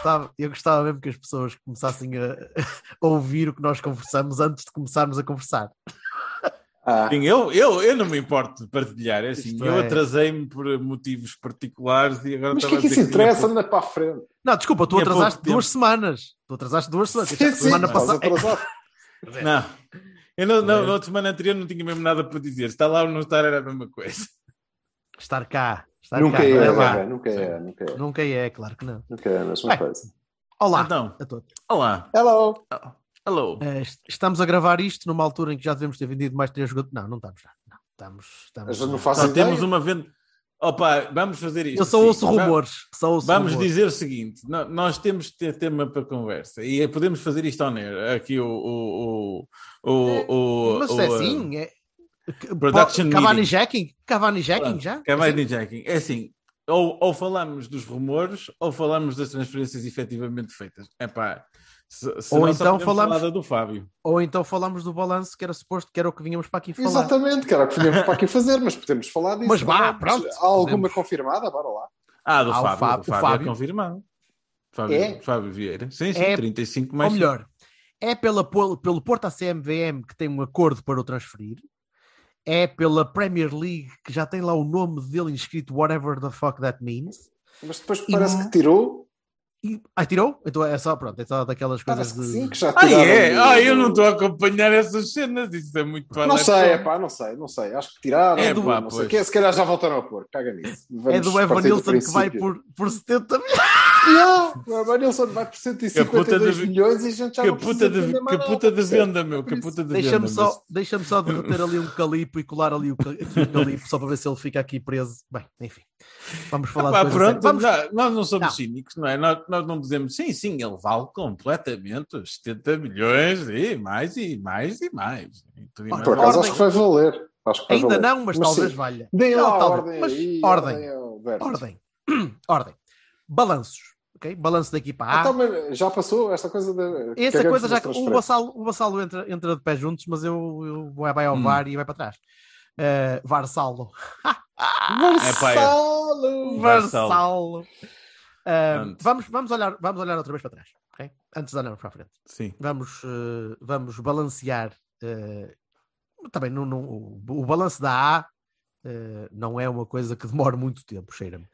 Gostava, eu gostava mesmo que as pessoas começassem a, a ouvir o que nós conversamos antes de começarmos a conversar. Ah. Sim, eu, eu, eu não me importo de partilhar, é assim, Isto eu é- atrasei-me por motivos particulares e agora Mas o que é que isso interessa? Anda para a frente. Não, desculpa, tu Tinha atrasaste duas semanas. Tu atrasaste duas semanas. Sim, sim, semana passada. atrasado. Não, eu não, é. não, na outra semana anterior não tinha mesmo nada para dizer, está lá ou não estar era a mesma coisa. Estar cá. Nunca cá, é, é lá. Vera, nunca é, nunca é. Nunca é, claro que não. Nunca é a mesma Bem. coisa. Olá Então. a todos. Olá, Hello! hello. Eh, est- estamos a gravar isto numa altura em que já devemos ter vendido mais três jogadores. Não, não estamos já. Não, estamos, estamos, já não eh, faço Só ideia. temos uma venda. Opa, vamos fazer isto. Eu só assim. ouço Va- rumores. Só ouço Vamos rumores. dizer o seguinte: nós temos de ter tema para conversa e é- podemos fazer isto ao Ner. Aqui o. o, o, o, o Mas o, é uh, assim. É... Production Cavani meeting. Jacking? Cavani Jacking Pronto, já? Cavani Jacking. É assim: ou, ou falamos dos rumores ou falamos das transferências efetivamente feitas. É pá. Se, se Ou então falamos- do Fábio. Ou então falamos do balanço que era suposto que era o que vínhamos para aqui falar. Exatamente, que era o que vinhamos para aqui fazer, mas podemos falar disso. Mas vá, pronto, Há alguma podemos. confirmada? Bora lá. Ah, do Ah, Fábio. Fábio- Fábio, Fábio. é confirmado. Fábio, É? Fábio Vieira. Sim, sim, É- 35 mais. Ou melhor, é pela, pelo, pelo Porto à CMVM que tem um acordo para o transferir. É pela Premier League que já tem lá o nome dele inscrito, whatever the fuck that means. Mas depois E parece um- que tirou. E, ah, tirou? Então é só, pronto, é só daquelas coisas Parece que de. sim, que já Ah, é? do- Ah, eu não estou a acompanhar essas cenas. Isso é muito Não valete. sei, é pá, não sei, não sei. Acho que tiraram. É do, pá, não sei quê. Se calhar já voltaram a pôr. Caga nisso. É Vamos do partir Evanilson que vai por, por 70 milhões. Não, o Evanilson vai por 152 de- milhões e a gente já não Caputa precisa de, caputa de venda, meu. Caputa de Deixa-me venda. só, deixa só derreter ali um calipo e colar ali o, ca- aqui o calipo só para ver se ele fica aqui preso. Bem, enfim. Vamos falar Pá, de coisa pronto, séria. Vamos, já- nós não somos Não. cínicos, não é? Nós, nós não dizemos sim, sim, ele vale completamente os 70 milhões e mais e mais e mais. E tudo e mais. Por acaso Ordem. acho que vai valer. Acho que vai Ainda valer. não, mas, talvez sim. valha. Deem Não, lá talvez, ordem mas aí. ordem. ao Verdes. Ordem. Ordem. Balanços. Ok? Balanço da equipa A. Então, já passou esta coisa de. Essa cagamos coisa já. O. Vassalo, o Vassalo entra, entra de pé juntos, mas eu, eu vou- vai ao Hum. VAR e vai para trás. Uh, Varsalo. Varsalo! Varsalo. Varsalo. Uh, vamos, vamos, olhar, vamos olhar outra vez para trás. ok? Antes de olharmos para a frente. Sim. Vamos, uh, vamos balancear. uh, também não, não- o, o balanço da A uh, não é uma coisa que demora muito tempo, cheira-me.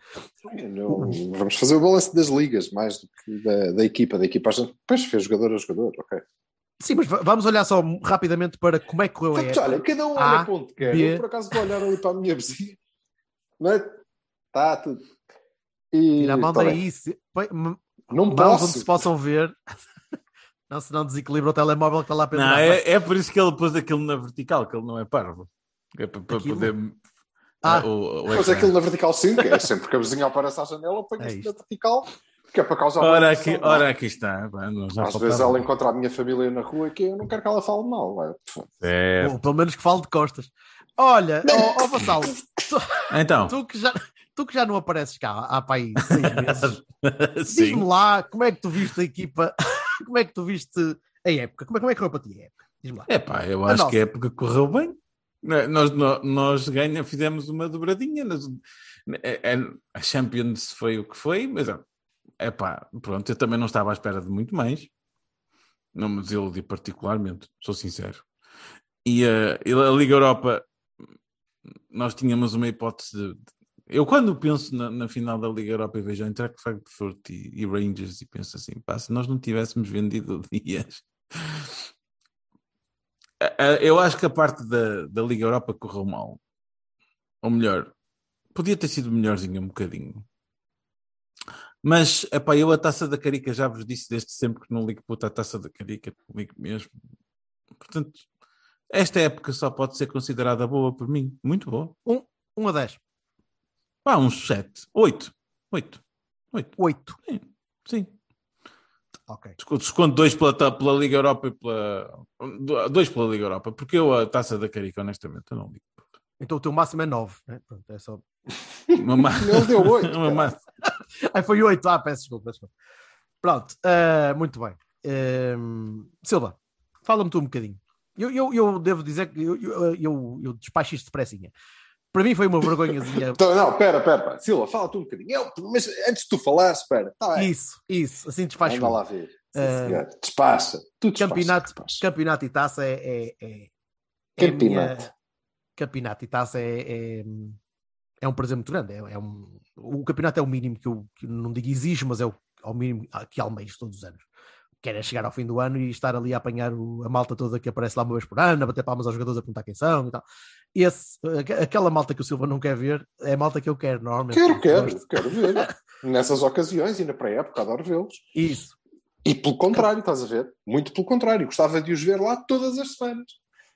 Não, vamos fazer o balanço das ligas, mais do que da, da equipa. Da equipa depois fez jogador a jogador, ok. Sim, mas va- vamos olhar só rapidamente para como é que correu a época. olha, cada um A, olha para onde quer. B. Eu por acaso vou olhar ali para a minha vizinha. Não é? Está tudo. E, Tira a mão tá daí. se- Não mãos posso. onde se possam ver. não, senão desequilibra o telemóvel que está lá Não, pendurado. é, é por isso que ele pôs aquilo na vertical, que ele não é parvo. É para, para poder. Ah. o, o Mas aquilo na vertical 5 é sempre que a vizinha aparece à janela, põe É na vertical, que é para causar uma Ora, aqui, é? ora, aqui está. Às vezes ela encontra a minha família na rua que eu não quero que ela fale mal. É. Ou pelo menos que fale de costas. Olha, ó ó, Vassalo, tu, Então, tu que já, tu que já não apareces cá há para aí seis meses, diz-me lá como é que tu viste a equipa, como é que tu viste a época, como é, como é que foi para ti a época? Diz-me lá. É pá, eu A acho nossa. que a época correu bem. Né, Nós, nós, ganha, fizemos uma dobradinha. Nós- é- é- a Champions foi o que foi, mas é pá, pronto, eu também não estava à espera de muito mais. Não me desiludi particularmente, sou sincero. E eh, e a Liga Europa, nós tínhamos uma hipótese de. de- Eu, quando penso na, na final da Liga Europa e vejo o Eintracht Frankfurt e, e Rangers, e penso assim, pá, se nós não tivéssemos vendido Dias, a- a- eu acho que a parte da, da Liga Europa correu mal. Ou melhor, podia ter sido melhorzinho um bocadinho. Mas, epá, eu a taça da Carica já vos disse desde sempre que não ligo puta a taça da Carica, não ligo mesmo. Portanto, Esta época só pode ser considerada boa por mim. Muito boa. 1 a 10. Pá, uns 7, 8. 8. 8. 8. Sim. Ok. Desconto- 2 pela, pela Liga Europa e pela. 2 pela Liga Europa. Porque eu, a taça da Carica, honestamente, eu não ligo. Então o teu máximo é 9. Né? Pronto, é só... Uma ma- Ele deu 8. uma massa. Ai, foi 8. Ah, peço desculpa. peço desculpa. Pronto, ah, muito bem. Ehm, Silva, fala-me tu um bocadinho. Eu, eu, eu devo dizer que eu, eu, eu, eu despacho isto depressinha. Para mim foi uma vergonhazinha. Então, não, pera, pera. Silva, fala tu um bocadinho. Eu, mas antes de tu falar, espera. Tá. Isso, isso, assim despacho. Anda lá ver. Senhor. Despacha. Tu despacha, Campeonato, despacha. campeonato e taça é. é, é, é a minha- Campeonato. campeonato e taça é, é, é um prazer muito grande. É, é um, o campeonato é o mínimo que eu, que não digo exijo, mas é o, é o mínimo que almejo todos os anos. Quero é chegar ao fim do ano e estar ali a apanhar o- a malta toda que aparece lá uma vez por ano, a bater palmas aos jogadores, a perguntar quem são e tal. Esse, aque- aquela malta que o Silva não quer ver é a malta que eu quero, normalmente. Quero, quero, quero ver. Nessas ocasiões e na pré-época, adoro vê-los. Isso. E pelo contrário, estás a ver? Muito pelo contrário. Gostava de os ver lá todas as semanas.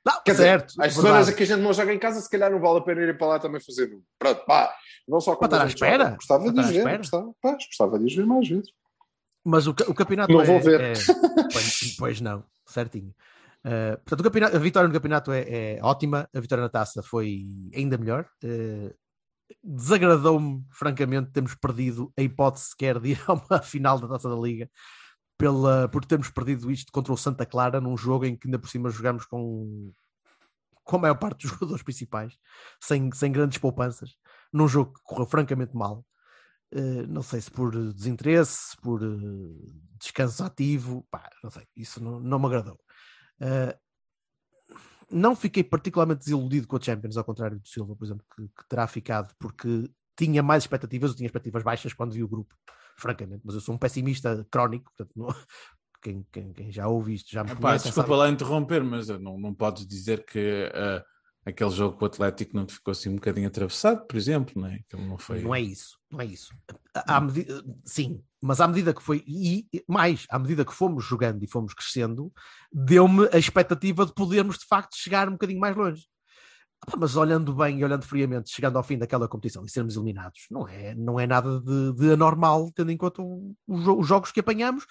Não, Quer certo. dizer, as verdade. semanas em que a gente não joga em casa, se calhar não vale a pena ir para lá também fazer. Pronto, pá. Não só quando Para estar à espera? joga. Gostava Para de os ver. Gostava, pá, gostava de os ver mais vezes. Mas o, o campeonato Não é, vou ver. é- pois, pois não, certinho. Uh, portanto, a vitória no campeonato é, é ótima, a vitória na taça foi ainda melhor. Uh, Desagradou-me, francamente, termos perdido a hipótese sequer de ir a uma final da taça da Liga pela, por termos perdido isto contra o Santa Clara num jogo em que ainda por cima jogamos com, com a maior parte dos jogadores principais, sem, sem grandes poupanças, num jogo que correu francamente mal. Uh, não sei se por desinteresse, por uh, descanso ativo, pá, não sei, isso não, não me agradou. Uh, não fiquei particularmente desiludido com a Champions, ao contrário do Silva, por exemplo, que, que terá ficado, porque tinha mais expectativas, eu tinha expectativas baixas quando vi o grupo, francamente, mas eu sou um pessimista crónico, portanto, não- quem, quem- quem já ouve isto já me Epá, conhece, desculpa sabe- lá interromper, mas não, não podes dizer que ah, aquele jogo com o Atlético não te ficou assim um bocadinho atravessado, por exemplo, não é? Aquilo não foi. Não é isso, não é isso. À- medida- sim, mas à medida que foi, e mais, à medida que fomos jogando e fomos crescendo, deu-me a expectativa de podermos de facto chegar um bocadinho mais longe. Mas olhando bem e olhando friamente, chegando ao fim daquela competição e sermos eliminados, não é, não é nada de, de anormal, tendo em conta os jogos que apanhamos,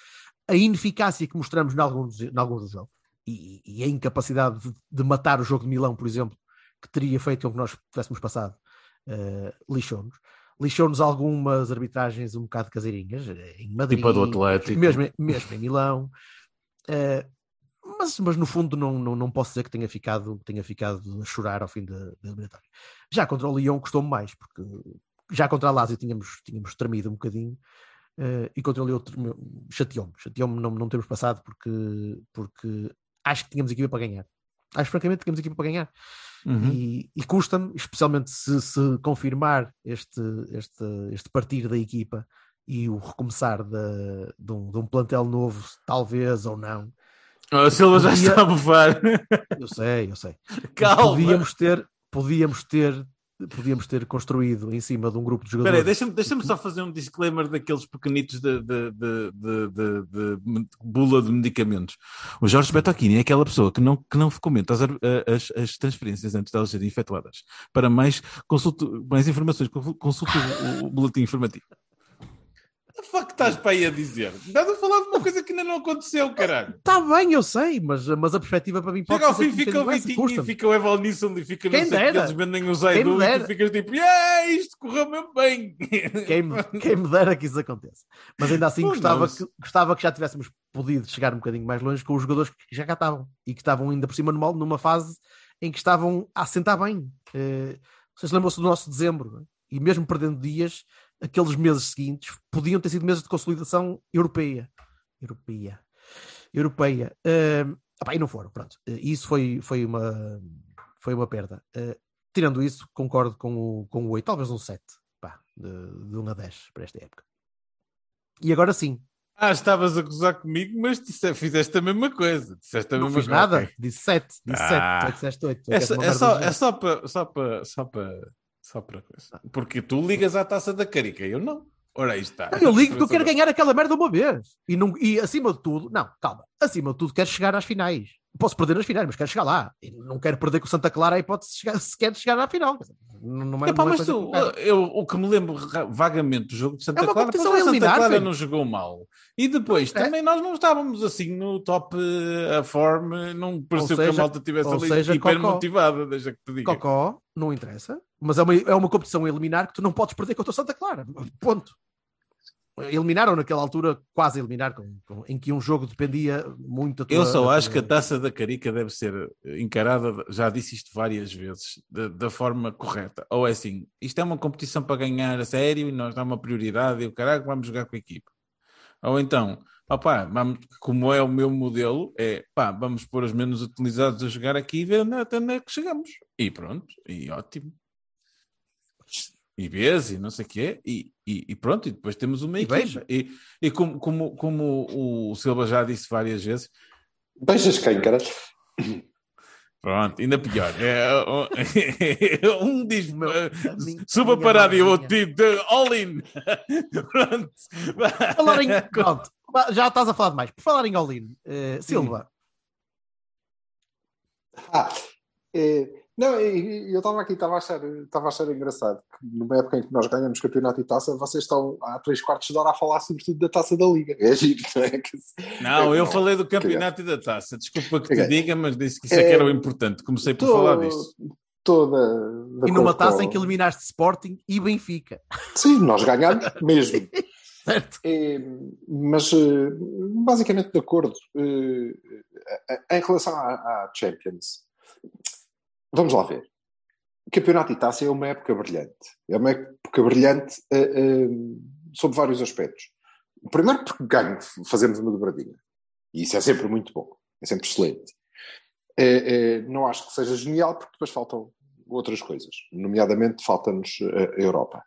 a ineficácia que mostramos em alguns, em alguns dos jogos e, e a incapacidade de, de matar o jogo de Milão, por exemplo, que teria feito com que nós tivéssemos passado, eh, lixou-nos. Lixou-nos algumas arbitragens um bocado caseirinhas, eh, em Madrid, Tipo do Atlético. mesmo, em- mesmo em Milão. Eh, mas, mas no fundo não, não, não posso dizer que tenha ficado, tenha ficado a chorar ao fim da, da eliminatória. Já contra o Lyon custou-me mais, porque já contra a Lazio tínhamos, tínhamos tremido um bocadinho eh, e contra o Lyon chateou-me. Chateou-me não, não termos passado porque, porque acho que tínhamos equipa para ganhar. Acho francamente que tínhamos equipa para ganhar. Uhum. E, e custa-me, especialmente se, se confirmar este, este, este partir da equipa e o recomeçar de, de, um, de um plantel novo, talvez ou não. A Silva já está a bufar. Eu sei, eu sei. Calma. Podíamos ter, podíamos ter, podíamos ter construído em cima de um grupo de Espera jogadores. aí, deixa-me deixa só fazer um disclaimer daqueles pequenitos de, de, de, de, de- de me- bula de medicamentos. O Jorge Betocchini é aquela pessoa que não, que não comenta as, as, as transferências antes de elas serem efetuadas. Para mais, consulte, mais informações, consulte o, o boletim informativo. O que estás para aí a dizer? Estás a falar de uma coisa que ainda não aconteceu, caralho. Está bem, eu sei, mas, mas a perspectiva para mim pode Chega ao fim, fica o Vitinho e fica o Eval Nisson e fica Quem não sei o que, dera. eles vendem o Zaidu e dera. tu ficas tipo, yeah, isto correu mesmo bem. Quem, me- quem me dera que isso aconteça. Mas ainda assim gostava, não, que, gostava que já tivéssemos podido chegar um bocadinho mais longe com os jogadores que já cá estavam e que estavam ainda por cima numa, numa fase em que estavam a assentar bem. Eh, vocês lembram-se do nosso dezembro, é? e mesmo perdendo dias, aqueles meses seguintes podiam ter sido meses de consolidação europeia. Europeia. Europeia. Eh, opá, e não foram, pronto. Eh, isso foi, foi, uma, foi uma perda. Eh, tirando isso, concordo com o, com o 8, talvez um 7 pá, de, de 1 a 10 para esta época. E agora sim, Ah, estavas a gozar comigo, mas disse- fizeste a mesma coisa. Disseste a não mesma fiz coisa. nada, disse 7, disse 7, Ah. tu é disseste 8. É, só- é só, é só para. Só para. Só para. Só para coisa. Porque tu ligas à taça da carica, eu não. Ora, aí está. Eu ligo porque eu quero ganhar aquela merda uma vez. E, não, e acima de tudo, não, calma, acima de tudo quero chegar às finais. posso perder nas finais, mas quero chegar lá. E não quero perder com o Santa Clara a hipótese chegar, sequer de chegar à final. Não, não é, Epá, não é mas tu, eu o que me lembro vagamente do jogo de Santa É Clara, a a Santa Clara filho. não jogou mal. E depois, É. também nós não estávamos assim no top eh, a form, não pareceu que a seja- malta estivesse ou ali seja, hiper Cocó. motivada, deixa que te diga. Cocó, não interessa. Mas é uma, é uma competição a eliminar que tu não podes perder contra o Santa Clara. Ponto. Eliminaram naquela altura, quase eliminar, com- com- em que um jogo dependia muito da tua, Eu só acho que a taça da Carica deve ser encarada, já disse isto várias vezes, da, da forma correta. Ou é assim, isto é uma competição para ganhar a sério e nós dá uma prioridade e o caralho, vamos jogar com a equipa. Ou então, opá, vamos, como é o meu modelo, é pá, vamos pôr os menos utilizados a jogar aqui e ver até onde é que chegamos. E pronto, e ótimo. E vês, e não sei o quê, e, e, e pronto, e depois temos uma E equipa. beija. E, e como, como, como o Silva já disse várias vezes, Beijas quem, cara? Pronto, ainda pior. É, um diz Meu, a minha- suba a minha para a rádio, o tipo de all in. Pronto. Falar em... Pronto, já estás a falar demais. Por falar em All-In, eh, Silva, Ah, é, não, e- e eu estava aqui, estava a, achar, estava a achar engraçado que numa época em que nós ganhamos campeonato e taça, vocês estão há três quartos de hora a falar sobretudo da taça da Liga. É giro, não é? Que- Não, eu Não, falei do campeonato e da taça. Desculpa que te Caguei. diga, mas disse que isso é que era o importante. Comecei por falar disso. Toda. e numa taça em que eliminaste Sporting e Benfica. Sim, nós ganhamos mesmo. Certo? É, mas eh, basicamente de acordo. Eh, eh, em relação à, à Champions, vamos lá ver. O campeonato de é uma época brilhante. É uma época brilhante eh, eh, sob vários aspectos. Primeiro porque ganho, fazemos uma dobradinha. E isso é sempre muito bom. É sempre excelente. Eh, não acho que seja genial porque depois faltam outras coisas. Nomeadamente falta-nos a Europa.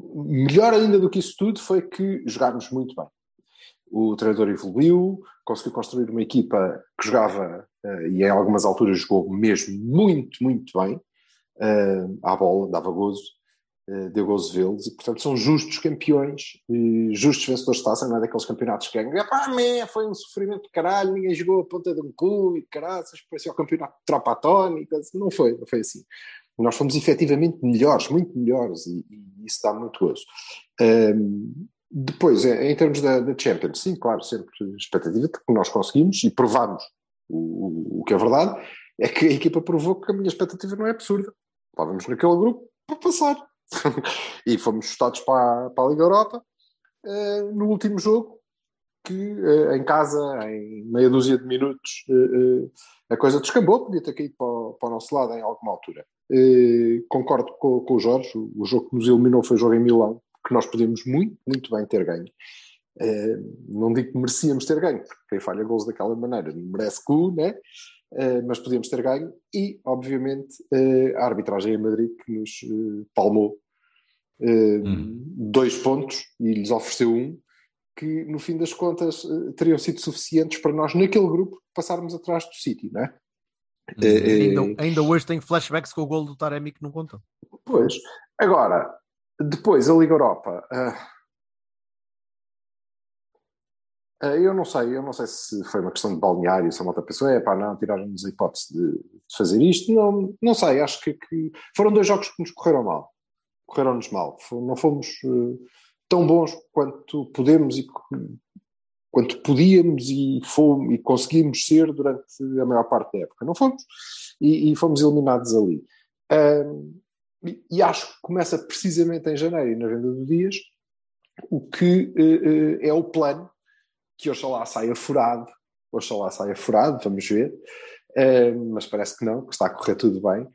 Melhor ainda do que isso tudo foi que jogámos muito bem. O treinador evoluiu, conseguiu construir uma equipa que jogava, eh, e em algumas alturas jogou mesmo muito, muito bem, eh, à bola, dava gozo, eh, deu gozo vê-los, e portanto são justos campeões, justos vencedores de taça, não é daqueles campeonatos que ganham, epá, man, foi um sofrimento de caralho, ninguém jogou a ponta de um cu, e caraças, parecia o campeonato de tropa atómica, não foi, não foi assim. Nós fomos efetivamente melhores, muito melhores, e, e isso dá muito gozo. Ahm, depois, em, termos da, da Champions, sim, claro, sempre expectativa de que nós conseguimos e provamos o, o, que é verdade, é que a equipa provou que a minha expectativa não é absurda. Estávamos naquele grupo para passar. e fomos chutados para, para a Liga Europa eh, no último jogo, que eh, em casa, em meia dúzia de minutos, eh, a coisa descambou, podia ter caído para, o- para o nosso lado em alguma altura. Concordo com, com o Jorge, o, o jogo que nos eliminou foi o jogo em Milão, que nós podíamos muito, muito bem ter ganho. Eh, não digo que merecíamos ter ganho, porque quem falha gols daquela maneira não merece cu, né? Eh, mas podíamos ter ganho e, obviamente, eh, a arbitragem em Madrid que nos palmou eh, dois pontos e lhes ofereceu um, que no fim das contas teriam sido suficientes para nós, naquele grupo, passarmos atrás do City, não é? Eh, eh, Ainda, ainda hoje tem flashbacks com o gol do Taremi que não contam. Pois. Agora, depois a Liga Europa. ah, ah, eu não sei, eu não sei se foi uma questão de balneário, se a malta pensou, é pá, não, tiraram-nos a hipótese de, fazer isto. Não, não sei, acho que, que foram dois jogos que nos correram mal. Correram-nos mal. Não fomos eh, tão bons quanto podemos e quanto podíamos e, fomos, e conseguimos ser durante a maior parte da época. Não fomos. E, e fomos eliminados ali. Ahm, e, acho que começa precisamente em janeiro e na venda do Dias, o que eh, eh, é o plano que oxalá saia furado, oxalá saia furado, vamos ver, Eh, mas parece que não, que está a correr tudo bem.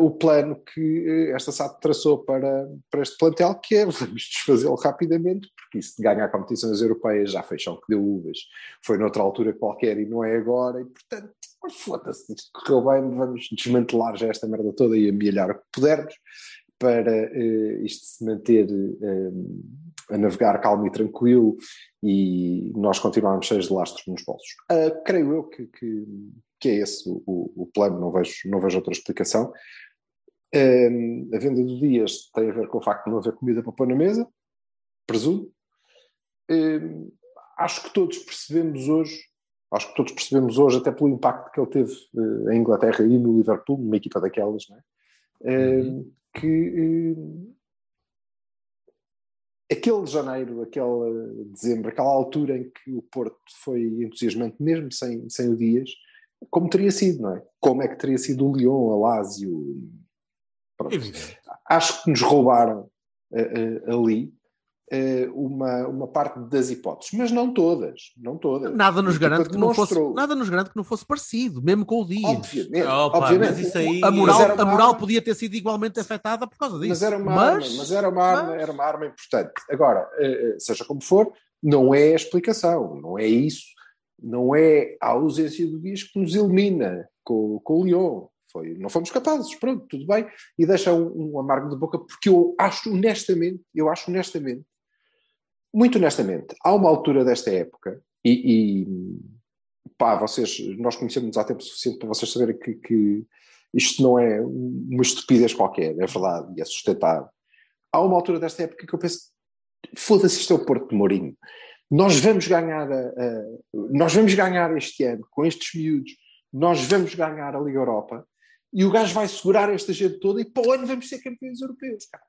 O plano que esta SAP traçou para, para este plantel, que é vamos desfazê-lo rapidamente, porque isso de ganhar competições europeias já fez chão que deu uvas, foi noutra altura qualquer e não é agora, e portanto, foda-se, isto correu bem, vamos desmantelar já esta merda toda e amelhar o que pudermos para eh, isto se manter eh, a navegar calmo e tranquilo e nós continuarmos cheios de lastros nos bolsos. Ah, creio eu que, que, que é esse o, o- o plano, não vejo, não vejo outra explicação. Ah, a venda do Dias tem a ver com o facto de não haver comida para pôr na mesa, presumo. Ah, acho que todos percebemos hoje, Acho que todos percebemos hoje, até pelo impacto que ele teve uh, em Inglaterra e no Liverpool, numa equipa daquelas, é? Uh, que uh, aquele janeiro, aquele dezembro, aquela altura em que o Porto foi entusiasmante, mesmo sem, sem o Dias, como teria sido, não é? Como é que teria sido o Lyon, a? Pronto. Acho que nos roubaram ali eh, uma, uma parte das hipóteses, mas não todas, não todas. Nada nos garante que não fosse, nada nos garante que não fosse parecido, mesmo com o dia. Obviamente, Opa, obviamente. Isso aí... A moral, a moral podia ter sido igualmente afetada por causa disso. Mas era uma, mas... Arma, mas era uma, arma, mas... era uma arma importante. Agora, eh, eh, seja como for, não é a explicação, não é isso, não é a ausência do Dias que nos elimina com, com o Lyon. Foi, não fomos capazes, pronto, tudo bem, e deixa um, um amargo de boca, porque eu acho honestamente, eu acho honestamente muito honestamente, há uma altura desta época, e, e pá, vocês, nós conhecemos há tempo suficiente para vocês saberem que, que isto não é uma estupidez qualquer, é verdade e é sustentável. Há uma altura desta época que eu penso, foda-se, isto é o Porto de Mourinho. Nós vamos ganhar, a, a, nós vamos ganhar este ano com estes miúdos, nós vamos ganhar a Liga Europa e o gajo vai segurar esta gente toda e para o ano vamos ser campeões europeus, cara.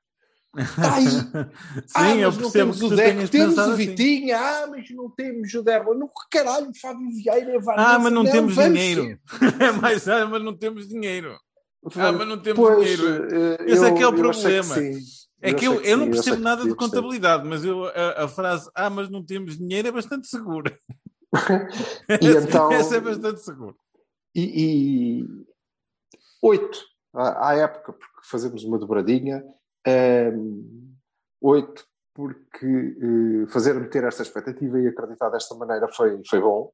Está aí. Sim, ah, eu não temos o Deco, temos o assim. Vitinha, assim. ah, mas não temos o Derba. No caralho, Fábio Vieira, Vanessa, Ah, mas não, não temos dinheiro. é mais, ah, mas não temos dinheiro. Ah, mas não temos pois, dinheiro. Eu, Esse é que é o problema. Que é que eu, eu, eu não percebo nada de contabilidade, mas eu, a, a, frase, ah, mas não temos dinheiro é bastante segura. e então, Essa é bastante segura. E, e oito, à, à época, porque fazemos uma dobradinha, um, oito, porque uh, fazer-me ter esta expectativa e acreditar desta maneira foi, foi bom.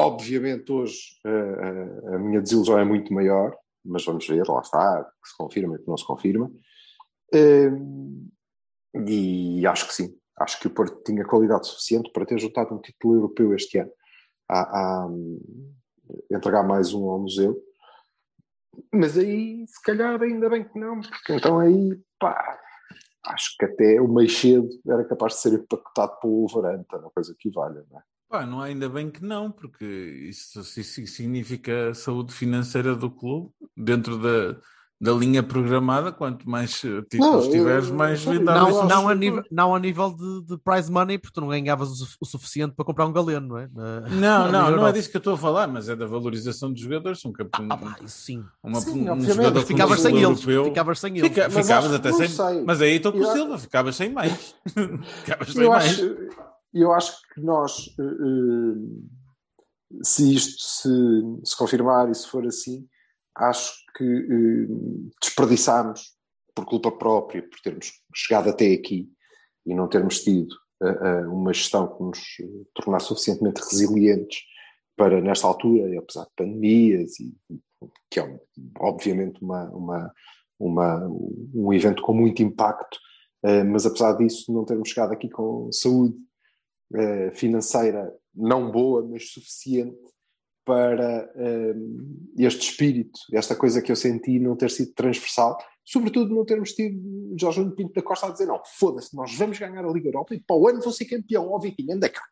Obviamente, hoje uh, a minha desilusão é muito maior, mas vamos ver, lá está, que se confirma e que não se confirma. E acho que sim, acho que o Porto tinha qualidade suficiente para ter juntado um título europeu este ano a, a entregar mais um ao museu. Mas aí, se calhar, ainda bem que não, porque então aí pá, acho que até o meio cedo era capaz de ser empacotado pelo Wolverhampton, uma coisa que vale, não é? Pá, não ainda bem que não, porque isso, isso significa saúde financeira do clube dentro da, da linha programada, quanto mais eh, títulos não, tiveres, mais vendáveis não, não, a nível, não a nível de, de prize money, porque tu não ganhavas o, o, suficiente para comprar um galeno, não é? não, não, não é disso que eu estou a falar, mas é da valorização dos jogadores. Um, um, ah, pá, isso sim. Uma, sim, um jogador ficavas sem eles, ficavas sem eles. Fica, mas ficavas até sem, sei. mas aí estou com o Silva, ficavas sem mais. ficavas sem eu mais. Acho, eu acho que nós, uh, se isto se, se confirmar e se for assim, acho que eh, desperdiçámos por culpa própria, por termos chegado até aqui e não termos tido uh, uma gestão que nos tornasse suficientemente resilientes para, nesta altura, e apesar de pandemias, e, que é obviamente uma, uma, uma, um evento com muito impacto, uh, mas apesar disso não termos chegado aqui com saúde uh, financeira não boa, mas suficiente para um, este espírito, esta coisa que eu senti não ter sido transversal, sobretudo não termos tido Jorge Nuno Pinto da Costa a dizer não, foda-se, nós vamos ganhar a Liga Europa e para o ano vou ser campeão, ó Vitinho, anda cá.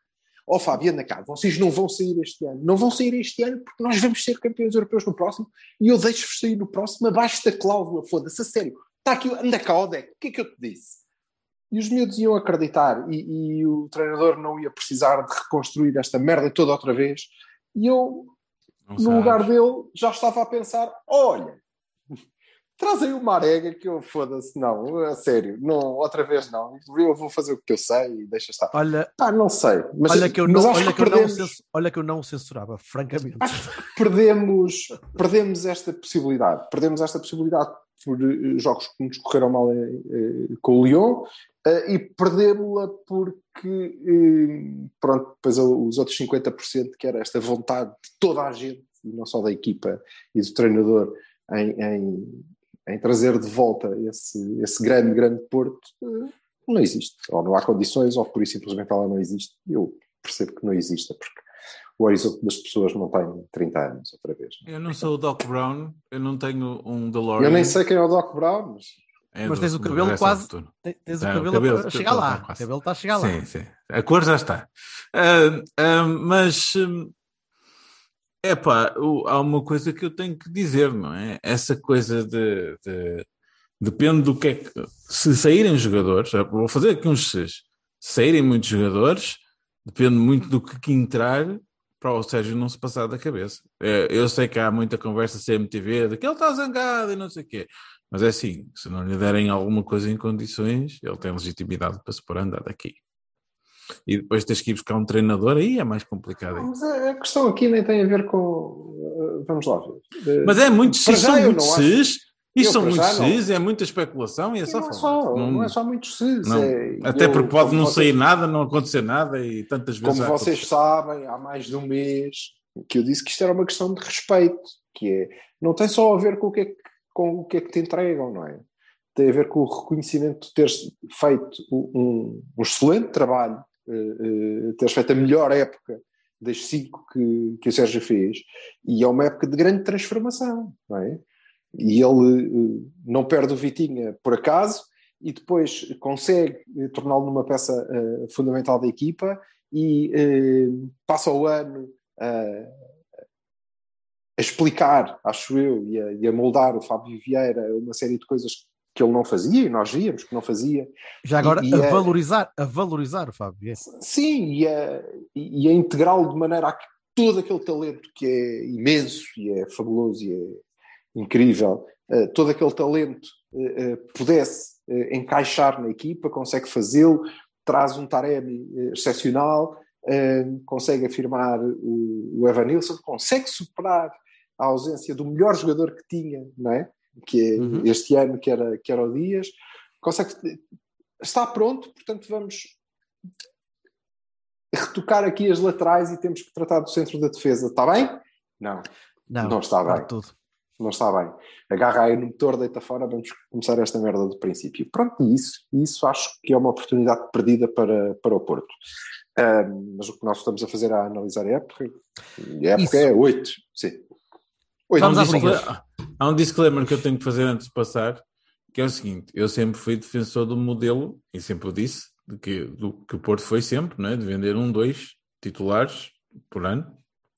Ó Fábio, anda cá, vocês não vão sair este ano. Não vão sair este ano porque nós vamos ser campeões europeus no próximo e eu deixo-vos sair no próximo abaixo da cláusula, foda-se, a sério. Está aqui, anda cá, ó Deco, o que é que eu te disse? E os miúdos iam acreditar e, e o treinador não ia precisar de reconstruir esta merda toda outra vez e eu, não no sabes. lugar dele, já estava a pensar: olha, trazem o Marega que eu foda-se, não, a sério, não, outra vez não. Eu vou fazer o que eu sei e deixa estar. Olha, ah, não sei, mas, olha que eu não, olha que, que perdemos, eu não olha que eu não censurava, francamente. Perdemos, perdemos esta possibilidade, perdemos esta possibilidade por uh, jogos que nos correram mal uh, com o Lyon uh, e perdemos-la porque, pronto, depois os outros 50% que era esta vontade de toda a gente, e não só da equipa e do treinador, em, em, em trazer de volta esse, esse grande, grande Porto, não existe. Ou não há condições, ou por isso simplesmente ela não existe. Eu percebo que não exista, porque o horizonte das pessoas não tem 30 anos outra vez. Eu não sou o Doc Brown, eu não tenho um DeLorean. Eu nem sei quem é o Doc Brown, mas... É mas do, tens o cabelo quase. Tens o cabelo, cabelo a chegar lá. Quase. O cabelo está a chegar sim, lá. Sim, a cor já está. Uh, uh, mas É pá, há uma coisa que eu tenho que dizer, não é? Essa coisa de. de- depende do que é que. Se saírem jogadores, vou fazer aqui uns Cs. Se saírem muitos jogadores, depende muito do que, que entrar para o Sérgio não se passar da cabeça. É, eu sei que há muita conversa CMTV de que ele está zangado e não sei o quê. Mas é assim, se não lhe derem alguma coisa em condições, ele tem legitimidade para se pôr a andar daqui. E depois tens que ir buscar um treinador, aí é mais complicado. Mas a questão aqui nem tem a ver com. uh, Vamos lá ver. Uh, Mas é muito cis, são eu muito não acho- cis, isto são para muito já não. cis, é muita especulação e é só não, é só, não, é só muitos cis. não. é- Até eu, porque pode não vocês- sair nada, não acontecer nada e tantas vezes. Como vocês aconteceu. sabem, há mais de um mês que eu disse que isto era uma questão de respeito, que é, não tem só a ver com o que é que, com o que, é que te entregam, não é? Tem a ver com o reconhecimento de teres feito um, um excelente trabalho, eh, eh, teres feito a melhor época das cinco que, que o Sérgio fez, e é uma época de grande transformação, não é? E ele eh, não perde o Vitinha por acaso, e depois consegue torná-lo numa peça fundamental da equipa e passa o ano a, a explicar, acho eu, e a, e a moldar o Fábio Vieira a uma série de coisas que ele não fazia, e nós víamos que não fazia. Já agora, E- e a, é- valorizar, a valorizar o Fábio Vieira. Sim, e a, e a integrá-lo de maneira a que todo aquele talento que é imenso e é fabuloso e é incrível, eh, todo aquele talento eh, eh, pudesse encaixar na equipa, consegue fazê-lo, traz um Taremi excepcional, consegue afirmar o, o Evan Nilsson, consegue superar a ausência do melhor jogador que tinha, não é? Que é Uhum. este ano, que era, que era o Dias, consegue está pronto, portanto vamos retocar aqui as laterais e temos que tratar do centro da defesa. Está bem? Não, Não, Não está bem. Tudo. não está bem. Agarra aí no motor, deita fora, vamos começar esta merda do princípio. Pronto, e isso, isso acho que é uma oportunidade perdida para, para o Porto. Ahm, mas o que nós estamos a fazer é analisar a época. A época Isso. é 8, sim. Oito. Vamos Há um. Há um disclaimer que eu tenho que fazer antes de passar, que é o seguinte: eu sempre fui defensor do modelo, e sempre o disse, de que, do que o Porto foi sempre, não é? de vender um, dois titulares por ano.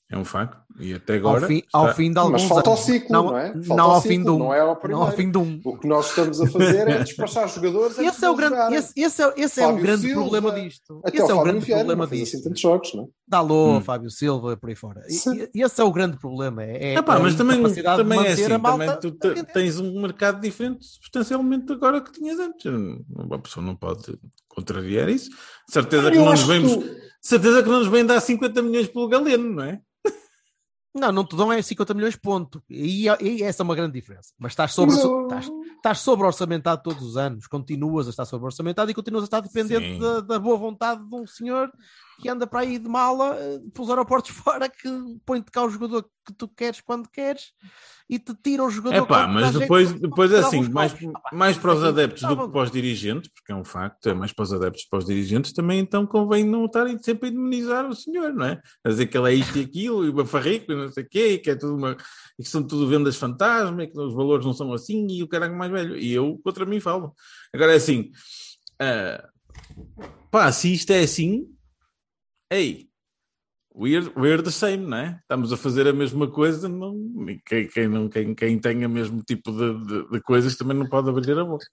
É um facto. E até agora. ao, fim, ao está- fim de alguns Mas falta o ciclo, não, é? Falta não o ao ciclo, fim de um. não é ao não ao fim de um. O que nós estamos a fazer é despachar jogadores antes Esse é o grande, esse, esse é, esse é o Fábio grande Silva, problema disto. Até esse o é o grande Vieira problema não fez disto. assim tantos jogos, não é? Dalô, Hum. Fábio Silva, por aí fora. E- e- esse é o grande problema. É, é Epá, a mas também, também é assim, malta também tu te- tens um mercado diferente substancialmente agora que tinhas antes. Uma pessoa não pode contrariar isso. Certeza que Eu não nos que vemos, tu- certeza que não nos vem dar 50 milhões pelo Galeno, não é? Não, não te dão é 50 milhões, ponto. E, e essa é uma grande diferença. Mas estás sobre, estás, estás sobre orçamentado todos os anos, continuas a estar sobre orçamentado e continuas a estar dependente da, da boa vontade de um senhor que anda para aí de mala eh, pelos aeroportos fora, que põe-te cá o jogador que tu queres quando queres e te tira o jogador É pá, mas depois, não depois é assim, mais, mais para os isso aqui adeptos do que para os dirigentes, porque é um facto, é mais para os adeptos para os dirigentes, também então convém não estarem sempre a indemnizar o senhor, não é? A dizer que ele é isto e aquilo, e o bafarrico, e não sei o quê, e que é tudo uma. e que são tudo vendas fantasma, e que os valores não são assim, e o caralho mais velho. E eu contra mim falo. Agora é assim, ah, pá, se isto é assim, ei, we're, we're the same, não é? Estamos a fazer a mesma coisa, não, quem, quem, não, quem, quem tem o mesmo tipo de, de, de coisas também não pode abrir a boca.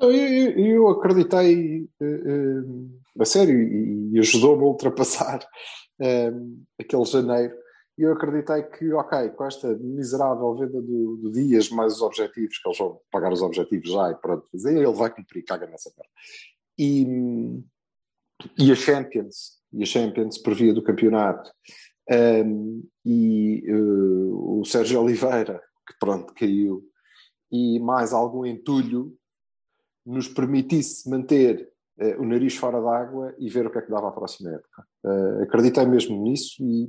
Eu, eu- eu acreditei eh, eh, a sério e, e ajudou-me a ultrapassar eh, aquele janeiro. E eu acreditei que, ok, com esta miserável venda do, do Dias, mais os objetivos, que eles vão pagar os objetivos já e pronto, ele vai cumprir, caga nessa merda. E, e a Champions, e a Champions por via do campeonato, um, e eh, o Sérgio Oliveira, que pronto, caiu, e mais algum entulho nos permitisse manter eh, o nariz fora d'água e ver o que é que dava a próxima época. Eh, acreditei mesmo nisso e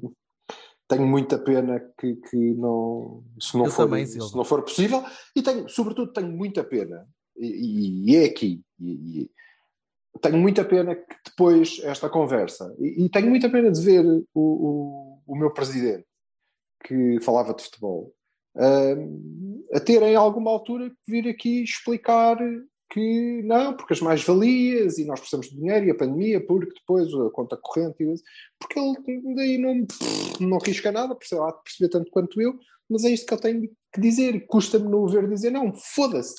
tenho muita pena que, que não, se não, Eu for, também, se não for possível, e tenho, sobretudo tenho muita pena, e, e é aqui, e, e tenho muita pena que depois esta conversa, e, e tenho muita pena de ver o, o, o meu presidente, que falava de futebol, ah, a ter em alguma altura que vir aqui explicar que não, porque as mais-valias e nós precisamos de dinheiro e a pandemia, porque depois a conta corrente, porque ele daí não, não risca nada, percebe, há de perceber tanto quanto eu, mas é isto que eu tenho que dizer, custa-me não o ver dizer, não, foda-se,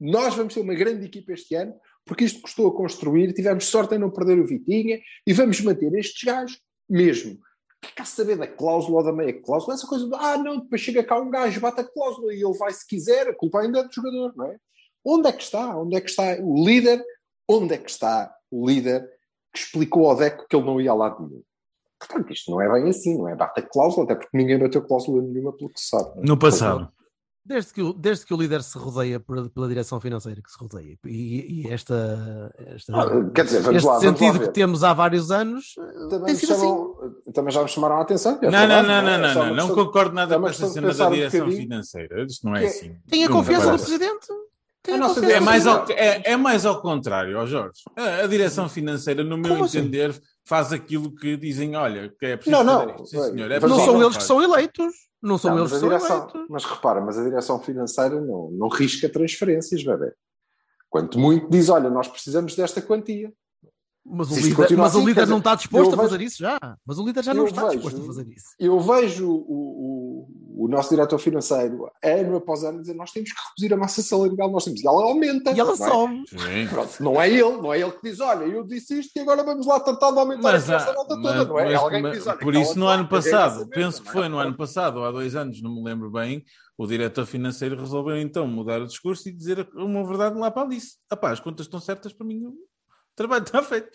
nós vamos ter uma grande equipa este ano, porque isto custou a construir, tivemos sorte em não perder o Vitinha, e vamos manter estes gajos mesmo. Que quer saber da cláusula ou da meia cláusula? Essa coisa de, ah, não, depois chega cá um gajo, bate a cláusula e ele vai se quiser, a culpa ainda é do jogador, não é? Onde é que está? Onde é que está o líder? Onde é que está o líder que explicou ao Deco que ele não ia a lado nenhum? Portanto, isto não é bem assim, não é? Bate a cláusula, até porque ninguém bateu cláusula nenhuma pelo que se sabe. é? No passado. Desde que, o- desde que o líder se rodeia por- pela direção financeira que se rodeia. E, e esta, esta- Ah, quer dizer, vamos este lá, vamos lá sentido que temos há vários anos Também, tem me sido assim. chamam- também já me chamaram a atenção. Não, não, não, não, É não, não, não concordo nada é com de cena da um direção bocadinho. financeira. Isto não é Que- assim. Tem a confiança do presidente. Tem A É do mais, ao, presidente. é, é mais ao contrário, ó Jorge. A, a direção financeira, no meu Como assim? Faz aquilo que dizem: olha, que é preciso Não, não, fazer isto. Sim. É mas Não são eles que são eleitos. Não são Não, eles mas, que são direção, eleitos. mas repara, mas a direção financeira não, não risca transferências, bebê. Quanto muito diz, olha, nós precisamos desta quantia. Mas o isto líder, mas o assim, líder quer não dizer, está disposto a fazer vejo- isso já. Mas o líder já não está vejo- disposto a fazer isso. Eu vejo o, o, o nosso diretor financeiro, ano após ano, dizer nós temos que reduzir a massa salarial, nós temos, e ela aumenta. E ela não é? sobe. Pronto, não é ele, não é ele que diz, olha, eu disse isto e agora vamos lá tratar de aumentar Mas, esta há- nota toda, mas- não é? É mas- alguém que diz, olha, por isso, no ano passado, penso que é? foi no ano passado ou há dois anos, não me lembro bem, o diretor financeiro resolveu então mudar o discurso e dizer uma verdade lá para a Alice. Apá, as contas estão certas para mim, trabalho está feito.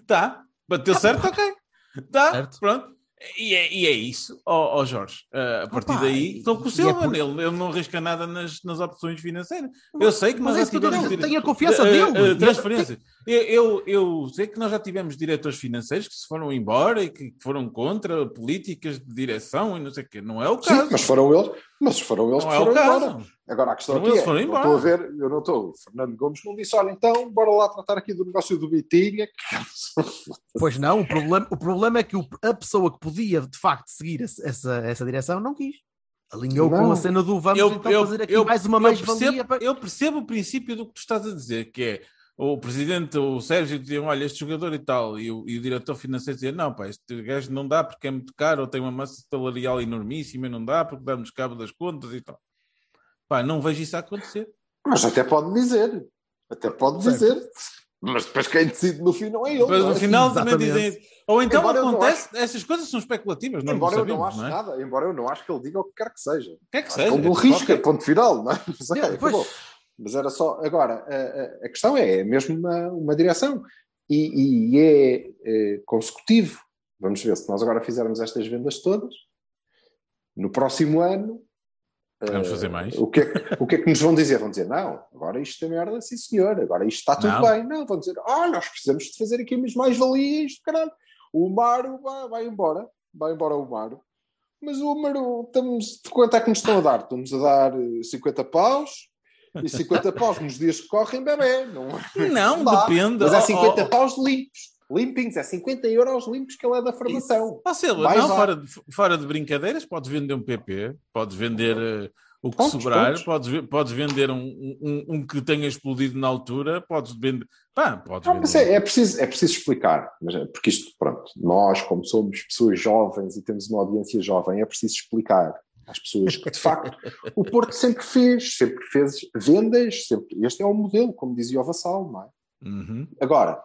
Está, bateu certo, ok. Está, pronto. E é, e é isso, ó ó Jorge. Uh, a partir Opa, daí, estou com o e é Silva. por- Ele, ele não arrisca nada nas, nas opções financeiras. Eu sei que Mas nós é já tivemos dire- tenho a confiança Eh, eh, dele. eh, transferências. Eu, eu, eu sei que nós já tivemos diretores financeiros que se foram embora e que foram contra políticas de direção e não sei o quê. Não é o Sim, caso. mas foram eles, mas foram eles não que é o foram caso. embora. Agora a questão Não, aqui é, foram não embora. estou a ver, eu não estou, o Fernando Gomes não disse, olha, então bora lá tratar aqui do negócio do Bitinha. Pois não, o problema, o problema é que o- a pessoa que podia de facto seguir essa, essa, essa direção não quis. Alinhou Não. com a cena do vamos então fazer aqui mais uma eu mais-valia. para- eu percebo o princípio do que tu estás a dizer, que é o presidente, o Sérgio, dizia, olha, este jogador e tal, e o, e o diretor financeiro dizia, não, pá, este gajo não dá porque é muito caro, ou tem uma massa salarial enormíssima, e não dá porque dá-nos cabo das contas e tal. Pá, não vejo isso a acontecer. Mas até pode dizer, até pode Certo. dizer, mas depois quem decide no fim não é ele. Mas não é? no final também dizem. Ou então Embora eu não acontece, essas coisas são especulativas, não embora eu sabemos, não acho não é? nada, embora eu não acho que ele diga o que quer que seja. O que é que Acho seja? que ele não é risca, qualquer- ponto final, não é? Mas, É, acabou. Mas era só. Agora, a, a- a questão é, é mesmo uma, uma direção e, e é, eh, consecutivo. Vamos ver se nós agora fizermos estas vendas todas. No próximo ano. Vamos eh, fazer mais. O que, é, que- o que é que nos vão dizer? Vão dizer, não, agora isto é merda, sim senhor, agora isto está tudo Não. bem. Não, vão dizer, ah, nós precisamos de fazer aqui umas mais-valias, caralho. O Mário vai, vai embora, vai embora o Mário. Mas o Mário, estamos, de quanto é que nos estão a dar? Estamos a dar eh, 50 paus e 50 paus nos dias que correm, bebê. Não, Não, dá. depende. Mas é Oh, 50 oh, oh. paus limpos. Limpings, é 50 euros limpos que ele é da formação. Ó, Silva, Mais não, lá. fora de, fora de brincadeiras, podes vender um PP, podes vender eh, o que Pontos, sobrar, pontos. Podes, podes vender um, um, um que tenha explodido na altura, podes vender. Pá, podes Não, vender. mas é, é preciso, é preciso explicar, mas é- porque isto, pronto, nós, como somos pessoas jovens e temos uma audiência jovem, é preciso explicar às pessoas que, de facto, o Porto sempre fez, sempre fez vendas, sempre, este é o modelo, como dizia o Vassal, não é? Uhum. Agora,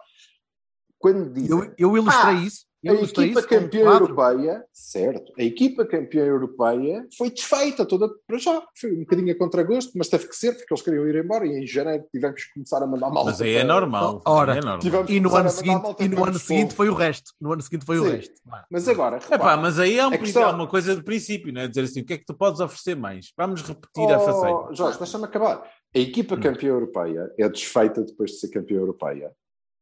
quando dizem Eu, eu ilustrei Ah, isso. Eu a ilustrei equipa isso campeã quatro. europeia, certo, a equipa campeã europeia foi desfeita toda para já, foi um bocadinho a contragosto, mas teve que ser, porque eles queriam ir embora e em janeiro tivemos que começar a mandar mal. Mas aí é normal. Ora, aí é normal. E no ano a seguinte, malta e no ano seguinte foi o resto. No ano seguinte foi o Sim. resto. Vá. Mas agora, Epá, repara, mas aí é, um, A questão- é uma coisa de princípio, não é? Dizer assim, o que é que tu podes oferecer mais? Vamos repetir a Oh, faceita. Jorge, deixa-me acabar. A equipa Hum. campeã europeia é desfeita depois de ser campeã europeia,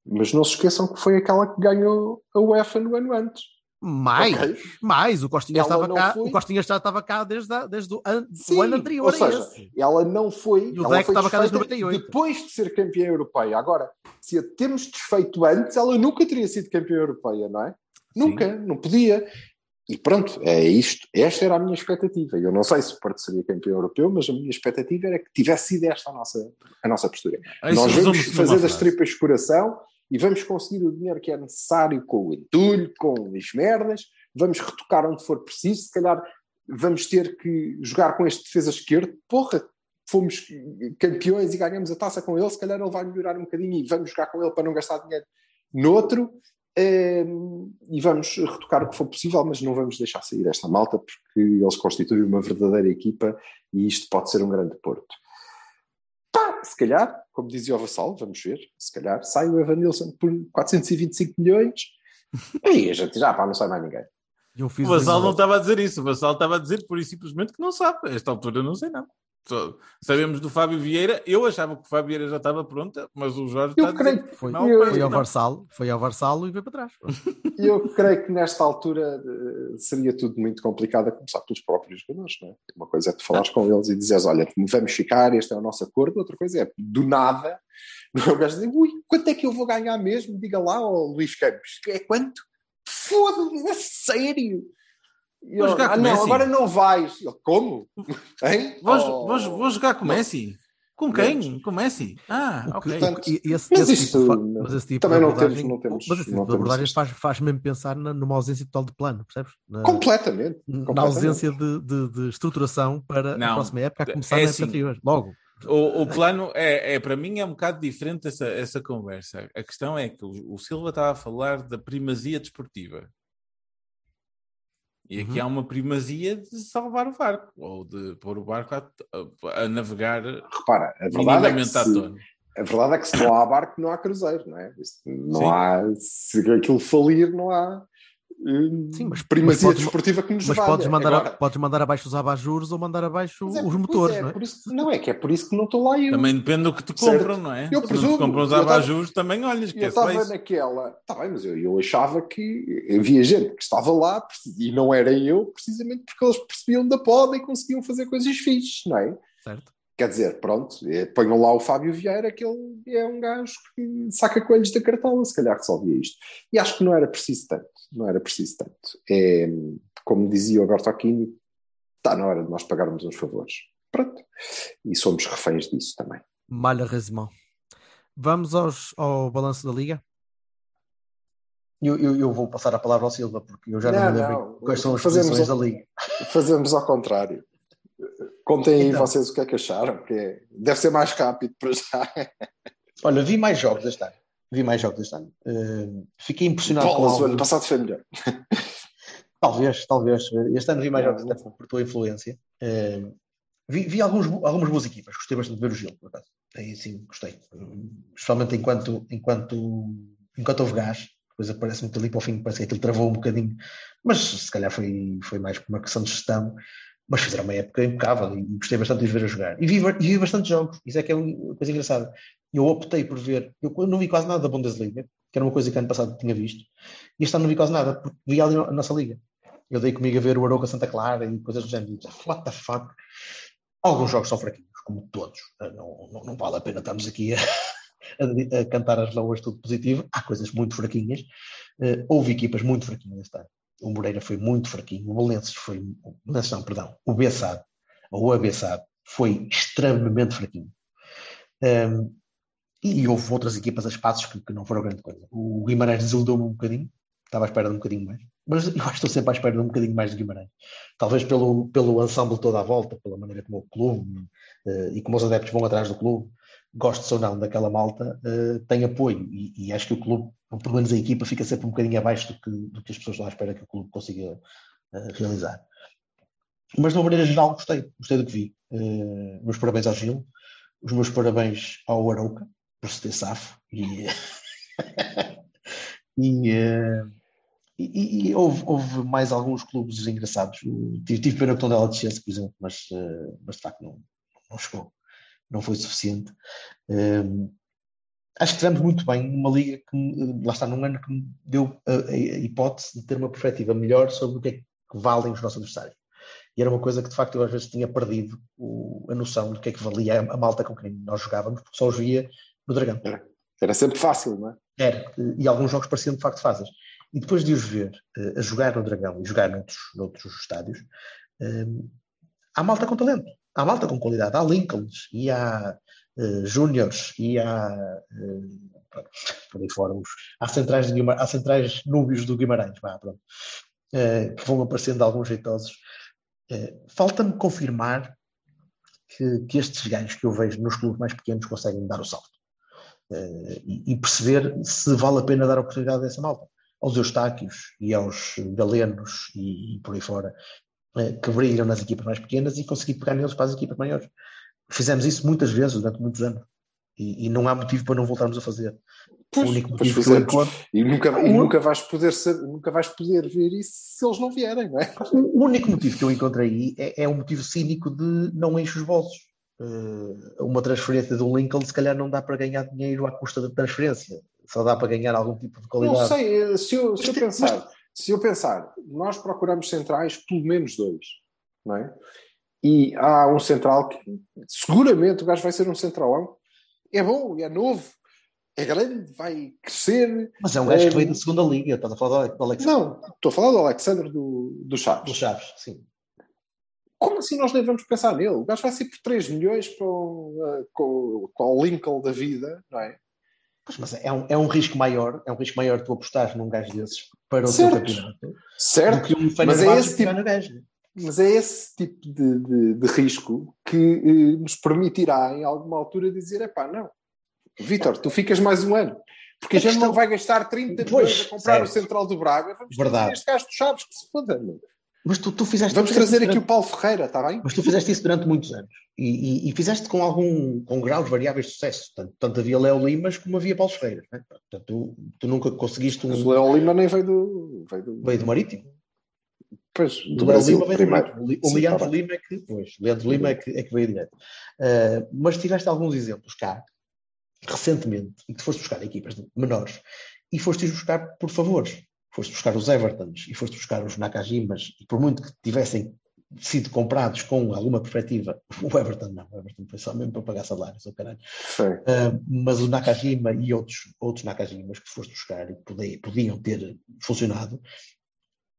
mas não se esqueçam que foi aquela que ganhou a UEFA no ano antes. Mais, Ok? mais. O Costinha, Ela estava cá, foi- o Costinha já estava cá desde, a- desde o, an, Sim, o ano anterior ou seja, esse. Ela não foi. E o foi estava cá desde desfeita 98. Depois de ser campeã europeia. Agora, se a temos desfeito antes, ela nunca teria sido campeã europeia, não é? Nunca, não podia. e pronto, é isto. Esta era a minha expectativa. Eu não sei se o Porto seria campeão europeu, mas a minha expectativa era que tivesse sido esta a nossa, a nossa postura. Isso Nós vamos fazer das tripas de coração e vamos conseguir o dinheiro que é necessário com o entulho, com as merdas, vamos retocar onde for preciso, se calhar vamos ter que jogar com este defesa esquerdo. Porra, fomos campeões e ganhamos a taça com ele, se calhar ele vai melhorar um bocadinho e vamos jogar com ele para não gastar dinheiro noutro. Ehm, e vamos retocar o que for possível, mas não vamos deixar sair esta malta porque eles constituem uma verdadeira equipa e isto pode ser um grande Porto. Pá, se calhar, como dizia o Vassal, vamos ver, se calhar sai o Evan Nilsson por 425 milhões e a gente já, pá, não sai mais ninguém. Eu fiz O Vassal não estava a dizer isso, o Vassal estava a dizer por e simplesmente que não sabe. A esta altura não sei não. Só sabemos do Fábio Vieira, eu achava que o Fábio Vieira já estava pronta, mas o Jorge Eu creio que Foi, não, eu- foi ao. Varsalo, foi ao Varsalo e veio para trás. Eu creio que nesta altura eh, seria tudo muito complicado a começar pelos próprios jogadores, não é? Uma coisa é tu falares com eles e dizeres, olha, vamos ficar, este é o nosso acordo, outra coisa é, do nada, o gajo dizer, ui, quanto é que eu vou ganhar mesmo? Diga lá, ó Luís Campos, é quanto? Foda-me, é sério? E Vou eu, jogar ah, com não, Messi." agora não vais. Eu, como? Hein? Vou, Oh. vou- vou jogar com Messi? Com quem? Com o Messi? Ah, ok. Portanto, e esse, mas esse isto tipo, de fa- mas esse tipo também não abordagem- temos- não temos- mas esse tipo não de abordagem isto. faz, faz mesmo pensar na- numa ausência total de plano, percebes? Na, Completamente. na completamente. ausência de, de- de estruturação para Não. a próxima época, a começar É na época assim. anterior. Logo. O, o plano é, é, para mim, é um bocado diferente essa, essa conversa. A questão é que o, o Silva estava a falar da primazia desportiva. E aqui Uhum. há uma primazia de salvar o barco, ou de pôr o barco a, a- a navegar Repara, a verdade, é que se, a verdade é que se não há barco, não há cruzeiro, não é? Isto Não Sim. há, se aquilo falir, não há Sim, mas- primazia mas podes- desportiva que nos Mas valha. podes mandar, Agora, a- podes mandar abaixo os abajures ou mandar abaixo é- os motores, é, não é? Por isso, que- não é que é por isso que não estou lá eu. Também depende do que te Certo. compram, não é? Eu Se presumo. te compram os Eu tava- também olhas que eu é estava isso. naquela. Está bem, mas eu, eu achava que havia gente que estava lá e não era eu, precisamente porque eles percebiam da poda e conseguiam fazer coisas fixes, não é? Certo? Quer dizer, pronto, eh, ponham lá o Fábio Vieira, que ele é um gajo que saca coelhos da cartola, se calhar resolvia isto. E acho que não era preciso tanto, não era preciso tanto. É, como dizia o Bertocchini, está na hora de nós pagarmos uns favores. Pronto. E somos reféns disso também. Malheureusement. Vamos aos, ao balanço da Liga. Eu, eu, eu vou passar a palavra ao Silva, porque eu já não, Não, me lembro não. quais são as posições o- da Liga. Fazemos ao contrário. Contem aí Então. vocês o que é que acharam, que é- deve ser mais rápido para já. Olha, vi mais jogos este ano. Vi mais jogos este ano. Eh, fiquei impressionado com Bolas, o ano passado foi melhor. Talvez, talvez. Este ano vi mais Não, jogos até por tua influência. Eh, vi vi alguns, algumas boas equipas. Gostei bastante de ver o Gil, por acaso. Aí sim, gostei. Especialmente enquanto, enquanto, enquanto houve gás. Depois aparece-me ali para o fim, parece que aquilo travou um bocadinho. Mas se calhar foi, foi mais por uma questão de gestão. Mas fizeram uma época impecável e gostei bastante de os ver a jogar. E vi, e vi bastante jogos. Isso é que é uma coisa engraçada. Eu optei por ver. Eu não vi quase nada da Bundesliga, que era uma coisa que ano passado tinha visto. E este ano não vi quase nada, porque vi ali a nossa liga. Eu dei comigo a ver o Arouca Santa Clara e coisas do género. What the fuck? Alguns jogos são fraquinhos, como todos. Não, não, não vale a pena estarmos aqui a, a, a cantar as louas tudo positivo. Há coisas muito fraquinhas. Uh, houve equipas muito fraquinhas este ano. O Moreira foi muito fraquinho. O Belenenses foi. O Belenenses não, perdão. O Bessado, ou o Abessado, foi extremamente fraquinho. Um, e houve outras equipas a espaços que, que não foram grande coisa. O Guimarães desiludou-me um bocadinho. Estava à espera de um bocadinho mais. Mas eu acho que estou sempre à espera de um bocadinho mais de Guimarães. Talvez pelo, pelo ensemble todo à volta, pela maneira como o clube uh, e como os adeptos vão atrás do clube, gostes ou não daquela malta, uh, tem apoio. E, e, acho que o clube, pelo menos a equipa, fica sempre um bocadinho abaixo do que, do que as pessoas lá esperam que o clube consiga uh, realizar. Mas de uma maneira geral gostei, gostei do que vi. Uh, meus parabéns ao Gil, os meus parabéns ao Arouca, por se ter safo. E, e, uh, e, e houve, houve, mais alguns clubes engraçados. Tive, tive pena que o Tondela descesse, por exemplo, mas, mas de facto não, não chegou. Não foi suficiente. Um, acho que tivemos muito bem uma liga que, lá está, num ano que me deu a, a, hipótese de ter uma perspectiva melhor sobre o que é que valem os nossos adversários. E era uma coisa que, de facto, eu às vezes tinha perdido o, a noção do que é que valia a, a malta com quem nós jogávamos, porque só os via no Dragão. Era, era sempre fácil, não é? Era. E alguns jogos pareciam, de facto, fáceis. E depois de os ver eh, a jogar no Dragão e jogar noutros, noutros estádios, eh, há malta com talento, há malta com qualidade, há Lincolns e há uh, Júniors e há uh, por aí fora, há centrais, centrais núbios do Guimarães, vá, pronto, uh, que vão aparecendo alguns jeitosos. Falta-me confirmar que, que, estes gajos que eu vejo nos clubes mais pequenos conseguem dar o salto e, e, perceber se vale a pena dar a oportunidade dessa malta aos Eustáquios e aos Galenos e, e por aí fora, que brilham nas equipas mais pequenas e conseguir pegar neles para as equipas maiores. Fizemos isso muitas vezes durante muitos anos e, e não há motivo para não voltarmos a fazer. Pois, o único motivo que eu encontro... e nunca, e nunca vais poder ser, nunca vais poder ver isso se eles não vierem, não é? O único motivo que eu encontro aí é, é um motivo cínico de não enche os bolsos. Uh, uma transferência do Lincoln se calhar não dá para ganhar dinheiro à custa da transferência, só dá para ganhar algum tipo de qualidade. Não sei, se eu, se eu pensar, se eu pensar, nós procuramos centrais pelo menos dois, não é? E há um central que seguramente o gajo vai ser um centralão. É bom, é novo, é grande, vai crescer. Mas é um gajo é... que veio da segunda liga, estás a falar do Alexandre? Não, estou a falar do Alexandre do, do Chaves. Do Chaves, sim. Como assim nós nem vamos pensar nele? O gajo vai ser por 3 milhões com, com, com o Lincoln da vida, não é? Pois, mas é um, é um risco maior, é um risco maior tu apostar num gajo desses para o certo. teu campeonato. Certo, um mas é esse tipo, mas é esse tipo de, de, de risco que eh, nos permitirá, em alguma altura, dizer: é pá, não, Vitor, tu ficas mais um ano. Porque a, a gente questão... não vai gastar 30 milhões a comprar certo. o Central do Braga, vamos Verdade. este gajo do Chaves que se foda. Meu. Mas tu, tu fizeste Vamos trazer aqui o Paulo Ferreira, está bem? Mas tu fizeste isso durante muitos anos e, e, e fizeste com algum com graus variáveis de sucesso. Tanto, tanto havia Léo Limas como havia Paulo Ferreira. Né? Portanto, tu, tu, nunca conseguiste um. Mas o Léo Lima nem veio do. Veio do, veio do Marítimo. Pois, do o Brasil, Lima Marítimo. O, Leandro Lima é que. Pois, Leandro Lima é que, é que veio direto. Uh, mas tiveste alguns exemplos cá, recentemente, em que foste buscar equipas menores e foste buscar por favores foste buscar os Evertons e foste buscar os Nakajimas, e por muito que tivessem sido comprados com alguma perspectiva, o Everton não, o Everton foi só mesmo para pagar salários, o caralho. Uh, mas o Nakajima e outros, outros Nakajimas que foste buscar e podiam ter funcionado,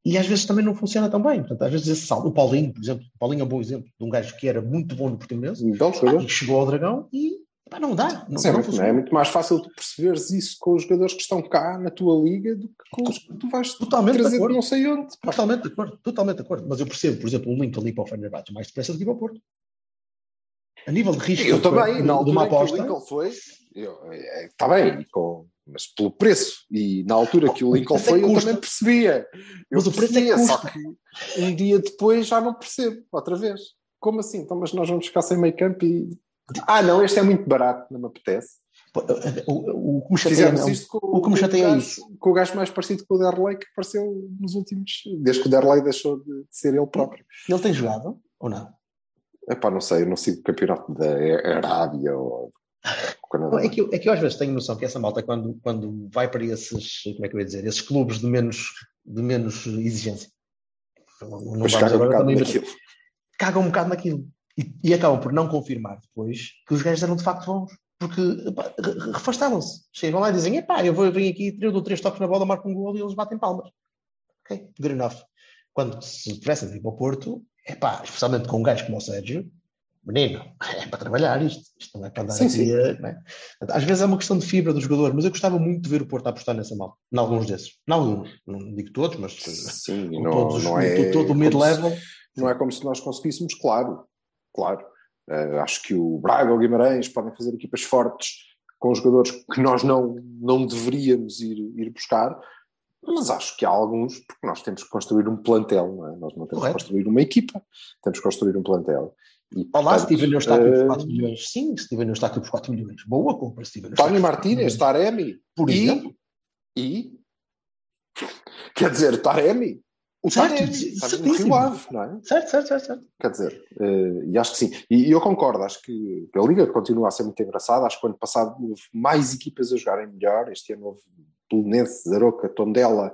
e às vezes também não funciona tão bem. Portanto, às vezes esse salto, o Paulinho, por exemplo, o Paulinho é um bom exemplo de um gajo que era muito bom no Portimonense, então, e chegou ao Dragão e Pá, não dá. Não, Sim, não é muito mais fácil tu perceberes isso com os jogadores que estão cá na tua liga do que com os que tu vais totalmente trazer de, de não sei onde. Pá. Totalmente de acordo, totalmente de acordo. Mas eu percebo, por exemplo, um link ali para o Fenerbahçe mais depressa do que para o Porto. A nível de risco, eu também, na altura uma aposta, que o Lincoln foi, está é, bem, com, mas pelo preço. E na altura que o Lincoln foi, eu também percebia. Eu mas o preço percebia, é só que um dia depois já não percebo, outra vez. Como assim? Então, mas nós vamos ficar sem meio campo e ah, não, este é muito barato, não me apetece. O, o, o Fizemos isto com, o que me chateia é isso. com o gajo mais parecido com o Derlei que apareceu nos últimos. Desde que o Derlei deixou de, ser ele próprio. Ele tem jogado ou não? Epá, não sei, eu não sigo o campeonato da Arábia ou. Não, é, que eu, é que eu às vezes tenho noção que essa malta, quando, quando vai para esses, como é que eu ia dizer, esses clubes de menos, de menos exigência, não, Pois caga um agora também, mas naquilo. cagam um bocado naquilo. E, e acabam por não confirmar depois que os gajos eram de facto bons. Porque refastavam-se. Chegam lá e dizem: epá, eu vou vir aqui, eu dou três toques na bola, marco um gol e eles batem palmas. Ok, good enough. Quando se tivessem de ir para o Porto, epá, especialmente com um gajo como o Sérgio, menino, é para trabalhar isto. Isto não é para andar Sim, aqui. sim. a- não é? Às vezes é uma questão de fibra do jogador, mas eu gostava muito de ver o Porto apostar nessa mal. Em alguns desses. Em alguns. Não digo todos, mas Sim, não, todos os- não é. todo o mid-level. Não é como se nós conseguíssemos, claro. Claro. Eh, acho que o Braga ou o Guimarães podem fazer equipas fortes com jogadores que nós não, não deveríamos ir, ir buscar, mas acho que há alguns, porque nós temos que construir um plantel, não é? Nós não temos Correto. que construir uma equipa, temos que construir um plantel. E, Olá, portanto, Steven Eustáquio eh, por 4 milhões. Sim, Steven Eustáquio por 4 milhões. Boa compra, Steven Tony Eustáquio. Martínez, Taremi, Por e, exemplo. e quer dizer, Taremi, o Taremi, sabe, no Rio Ave, não é? Certo, certo, certo. certo. Quer dizer, eh, e acho que sim. E, e eu concordo, acho que a Liga continua a ser muito engraçada. Acho que o ano passado houve mais equipas a jogarem melhor. Este ano houve Belenenses, Aroca, Tondela,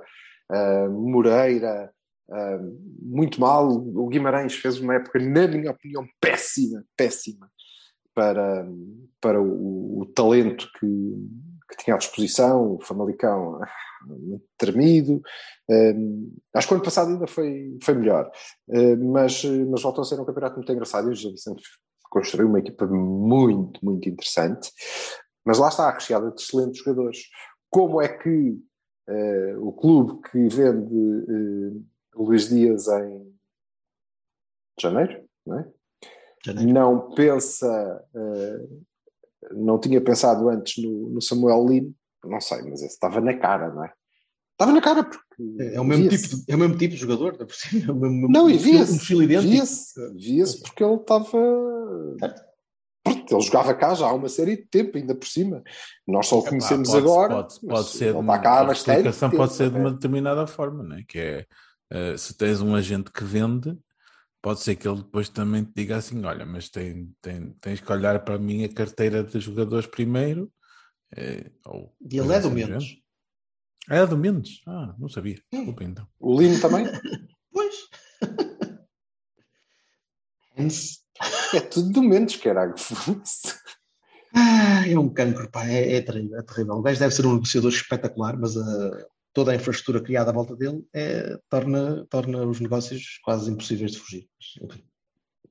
eh, Moreira, eh, muito mal. O Guimarães fez uma época, na minha opinião, péssima, péssima para, para o, o talento que, que tinha à disposição, o Famalicão muito tremido. Um, acho que o ano passado ainda foi, foi melhor, mas, mas voltou a ser um campeonato muito engraçado e o Gil Vicente construiu uma equipa muito, muito interessante. Mas lá está, recheada de excelentes jogadores. Como é que uh, o clube que vende uh, Luís Dias em janeiro, não é? Janeiro. Não pensa, uh, não tinha pensado antes no, no Samuel Lino, não sei, mas esse estava na cara, não é? Estava na cara porque. É, é o, mesmo tipo, de, é o mesmo tipo de jogador, é o mesmo, não, e via-se. Via-se via porque ele estava. Ele jogava cá já há uma série de tempo, ainda por cima. Nós só o conhecemos pode, agora. Pode, pode ser ele está cá há bastante. A explicação pode ser de uma determinada forma, não é? Que é uh, se tens um agente que vende, pode ser que ele depois também te diga assim: olha, mas tem, tem, tens que olhar para a minha carteira de jogadores primeiro. Uh, ou, e ele é do Mendes. É do Mendes? Ah, não sabia. Desculpa então. O Lino também? pois. é tudo do Mendes, caralho. Ah, é um cancro, pá, é, é, terrível, é terrível. O gajo deve ser um negociador espetacular, mas uh, toda a infraestrutura criada à volta dele é, torna, torna os negócios quase impossíveis de fugir. Mas,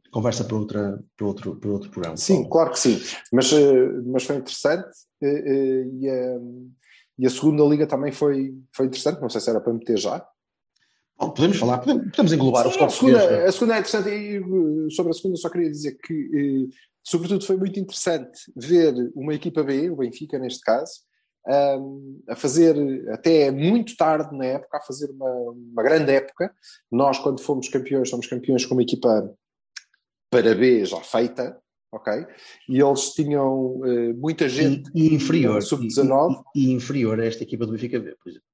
conversa para, outra, para, outro, para outro programa. Sim, claro que sim. Mas, uh, mas foi interessante uh, e, e, a segunda liga também foi, foi interessante. Não sei se era para meter já. Bom, podemos falar, podemos, podemos englobar sim, os a segunda, a segunda é interessante e sobre a segunda só queria dizer que sobretudo foi muito interessante ver uma equipa B, o Benfica neste caso, a fazer até muito tarde na época, a fazer uma, uma, grande época. Nós, quando fomos campeões, somos campeões com uma equipa para B já feita, ok? E eles tinham uh, muita gente e, e inferior, sub-19. E, e, inferior a esta equipa do Benfica B, por exemplo.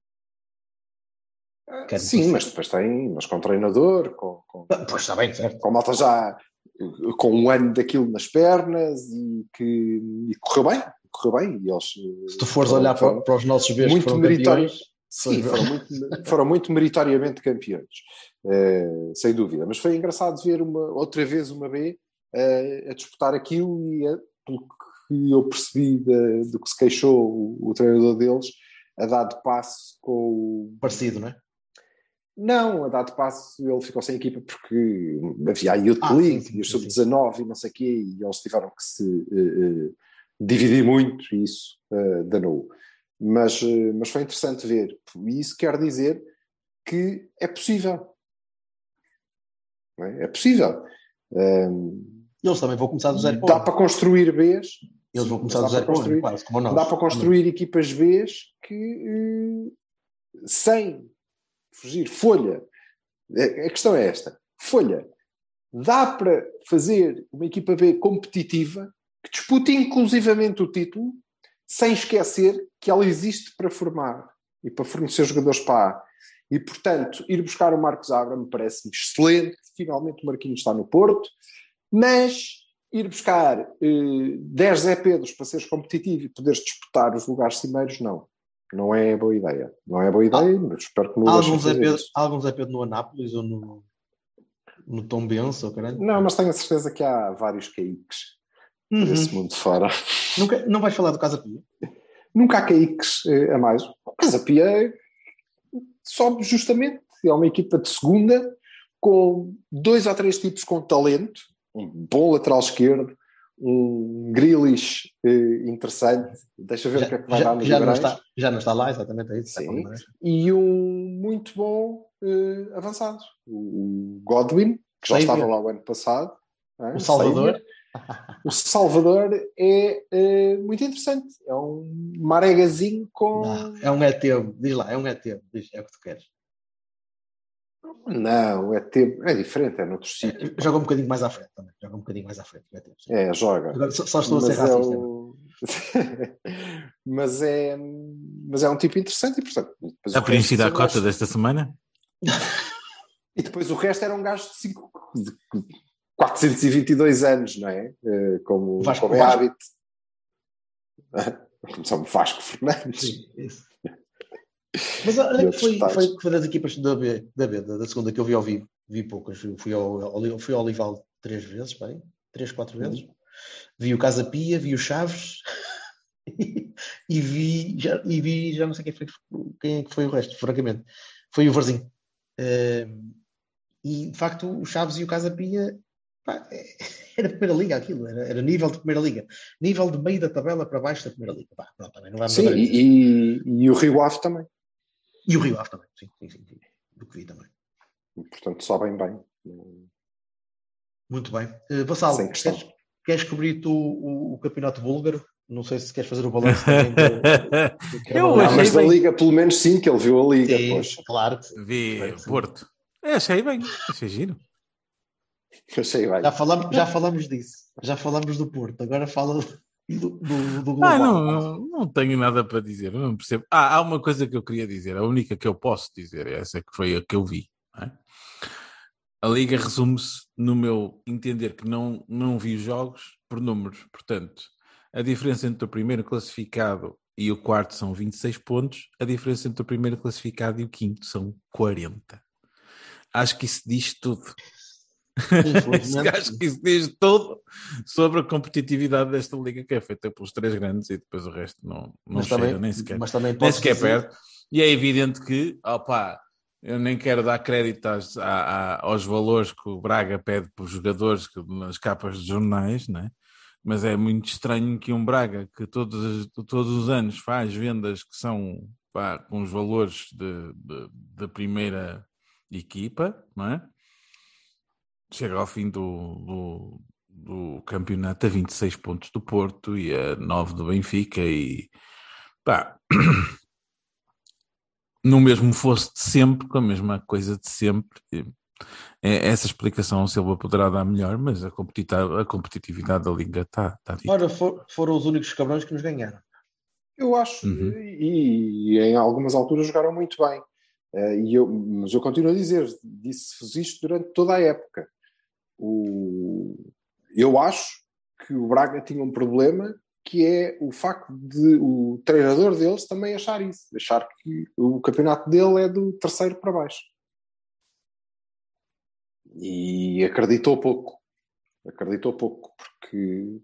Ah, sim, mas depois tem, mas com treinador, com, com, pois está bem, certo. com malta já com um ano daquilo nas pernas e que e correu bem, correu bem. E eles, Se tu fores olhar para, para, os nossos Bs muito meritórios, sim, foram muito, foram muito meritoriamente campeões, uh, sem dúvida. Mas foi engraçado ver uma, outra vez uma B uh, a disputar aquilo e, a, pelo que eu percebi de, do que se queixou o, o treinador deles, a dar de passo com o. Parecido, não é? Não, a dado passo ele ficou sem equipa porque havia a Youth ah, League sim, sim, e os sub-19 e não sei o quê, e eles tiveram que se uh, uh, dividir muito e isso uh, danou. Mas, uh, mas foi interessante ver. E isso quer dizer que é possível. É? é? possível. Um, eles também vão começar do zero. Dá para construir Bs. Eles vão começar do zero. Construir, quase, como nós. Dá para construir também. equipas Bs que sem fugir. Folha. A questão é esta. Folha. Dá para fazer uma equipa B competitiva que dispute inclusivamente o título sem esquecer que ela existe para formar e para fornecer jogadores para A. E, portanto, ir buscar o Marcos Abra me parece excelente. Finalmente o Marquinhos está no Porto. Mas ir buscar eh, 10 Zé Pedros para seres competitivo e poderes disputar os lugares cimeiros, não. Não é boa ideia. Não é boa ideia, ah, mas espero que não alguns é Pedro, Alguns é Pedro no Anápolis ou no, no Tom caralho? Não, mas tenho a certeza que há vários caíques uhum. mundo fora. Nunca, não vais falar do Casa Pia? Nunca há caíques eh, a mais. O Casa Pia sobe justamente, é uma equipa de segunda com dois ou três tipos com talento, um bom lateral esquerdo, um Grealish eh, interessante. Deixa ver já, o que é que vai já, dar no já não, está, já não está lá, exatamente. É isso, Sim. E um muito bom eh, avançado. O Godwin, que já estava lá o ano passado. É? O Salvador. O Salvador é, é, muito interessante. É um maregazinho com. Não, é um ET, diz lá, é um ET, diz, é o que tu queres. Não, é tempo, é diferente, é noutro sítio. É, joga um bocadinho mais à frente também. Joga um bocadinho mais à frente. É, tempo, é joga. Agora, só, só, estou a ser racista. É o... mas, é, mas é um tipo interessante e, portanto. A preenchida a cota desta semana? e depois o resto era um gajo de, cinco, de 422 anos, não é? Eh, como, Vasco, como é Vasco. hábito. Como Vasco Fernandes. Sim, isso. Mas olha, foi, foi, foi, das equipas da B, da B, da segunda que eu vi ao vivo, vi poucas. Fui ao, fui ao Olival três vezes, bem, três, quatro uhum. vezes. Vi o Casa Pia, vi o Chaves e vi, já, e vi, já não sei quem, foi, quem é que foi o resto, francamente. Foi o Varzim. Uh, e de facto o Chaves e o Casa Pia pá, era primeira liga aquilo, era, era, nível de primeira liga, nível de meio da tabela para baixo da primeira liga. Pá, pronto, também não vamos sim, e, e, o Rio Ave também. E o Rio Ave também, sim, sim, sim, sim. do que vi também. Portanto, sobem bem. Muito bem. Uh, Vassal, queres, queres cobrir tu o, o, campeonato búlgaro? Não sei se queres fazer o balanço também. Do, do eu não, mas da Liga, pelo menos sim, que ele viu a Liga. Sim, pois. Claro. Vi Porto. É, achei bem, achei giro. Achei bem. Já falamos, já falamos disso. Já falamos do Porto. Agora fala do, do, do ah, não, não, não, tenho nada para dizer. Não percebo. Ah, há uma coisa que eu queria dizer. A única que eu posso dizer. Essa que foi a que eu vi. É? A Liga resume-se no meu entender que não, não vi os jogos por números. Portanto, a diferença entre o primeiro classificado e o quarto são 26 pontos, a diferença entre o primeiro classificado e o quinto são 40. Acho que isso diz tudo. Acho que isso diz tudo sobre a competitividade desta liga que é feita pelos três grandes e depois o resto não, não chega também, nem sequer, mas também nem sequer dizer... perto. E é evidente que, opá, eu nem quero dar crédito à, aos valores que o Braga pede para os jogadores que, nas capas de jornais, né? mas é muito estranho que um Braga que todos, todos os anos faz vendas que são pá, com os valores da primeira equipa, não é? Chega ao fim do, do, do, campeonato a 26 pontos do Porto e a 9 do Benfica e pá, no mesmo fosse de sempre, com a mesma coisa de sempre. É, essa explicação o Silva poderá dar melhor, mas a, competitividade, a competitividade da Liga está tá dita. Ora, for, foram os únicos cabrões que nos ganharam. Eu acho, uhum. e, e, em algumas alturas jogaram muito bem. Uh, e eu, mas eu continuo a dizer, disse-vos isto durante toda a época. O, eu acho que o Braga tinha um problema que é o facto de o treinador deles também achar isso, achar que o campeonato dele é do terceiro para baixo. E acreditou pouco. Acreditou pouco, porque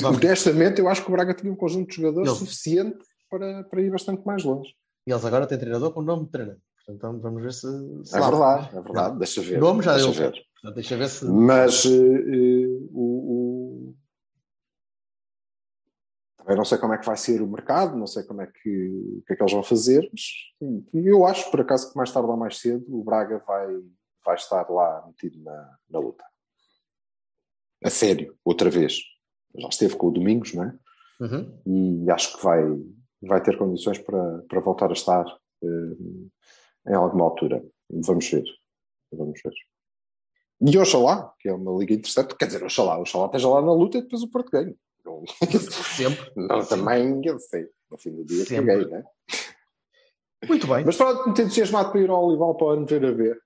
não, honestamente eu acho que o Braga tinha um conjunto de jogadores eles... suficiente para, para ir bastante mais longe. E eles agora têm treinador com nome de treinador. Portanto, vamos ver se. se é verdade, é verdade, não. deixa ver. Nome já deixa deu. Ver. Portanto, deixa ver se. Mas uh, uh, o, o, Também não sei como é que vai ser o mercado, não sei como é que, que é que eles vão fazer, mas eu acho, por acaso, que mais tarde ou mais cedo o Braga vai, vai estar lá metido na, na luta. A sério, outra vez. Já esteve com o Domingos, não é? Uhum. E acho que vai, vai ter condições para, para voltar a estar uh, em alguma altura. Vamos ver. Vamos ver. E Oxalá, que é uma liga interessante, quer dizer, Oxalá, Oxalá esteja lá na luta e depois o Porto ganha. Não, Sempre. Não, também, eu sei, no fim do dia Sempre. né? Muito bem. Mas pronto, muito entusiasmado para ir ao Olival para o ano ver a ver.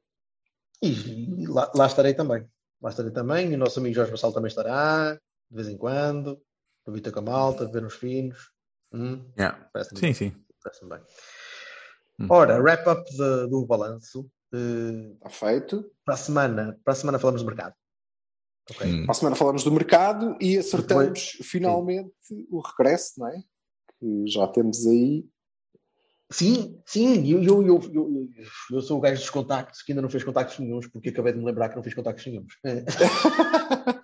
E, lá, lá, estarei também. Lá estarei também. E o nosso amigo Jorge Vassal também estará, de vez em quando, para vir com a malta, ver uns finos. Hum, yeah. sim, bem. sim. Parece-me bem. Hum. Ora, wrap-up do balanço. Está feito. Para a semana, para a semana falamos do mercado. Okay. Hum. Para a semana falamos do mercado e acertamos Depois, finalmente sim. o regresso, não é? Que já temos aí. Sim, sim, eu, eu, eu, eu, eu sou o gajo dos contactos que ainda não fez contactos nenhums, porque acabei de me lembrar que não fiz contactos nenhums.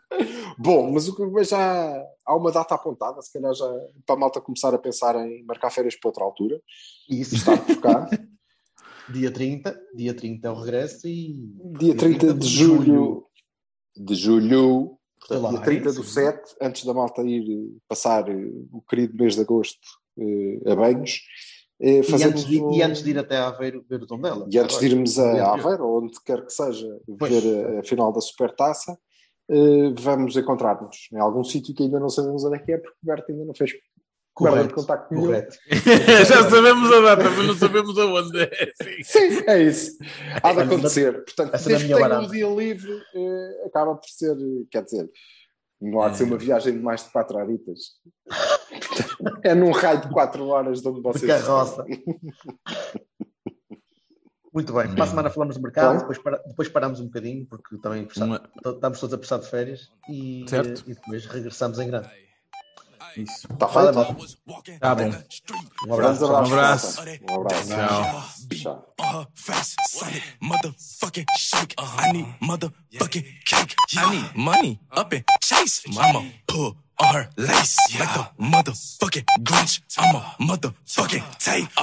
Bom, mas o que já há uma data apontada, se calhar já para a malta começar a pensar em marcar férias para outra altura. Isso. Está por cá. dia 30, dia 30 é o regresso e. Dia 30, 30 de, de julho. julho. De julho. Portanto, dia 30 do 7, antes da malta ir passar eh, o querido mês de agosto eh, a banhos. Eh, e, antes de, um... e antes de ir até a Aveiro ver o tom dela. E antes de irmos a Aveiro, ou onde quer que seja, pois. ver a, a final da Supertaça, uh, vamos encontrar-nos em algum sítio que ainda não sabemos onde é que é, porque o Berto ainda não fez correto, contacto correto. Já sabemos a data, mas não sabemos aonde é. Sim, Sim é isso. Há de acontecer. Portanto, desde que tenha um dia livre, uh, acaba por ser, quer dizer, não há de ser uma viagem de mais de 4 horitas. é num raio de 4 horas de onde vocês. De carroça. Muito bem, para a semana falamos de mercado, depois, para, depois paramos um bocadinho, porque também Uma... estamos todos a precisar de férias e, e depois regressamos em grande. Isso. Tá tá bom. Um abraço. Um abraço. Um abraço. Tchau. On her lace. Yeah. Like the motherfucking Grinch. I'm a motherfucking.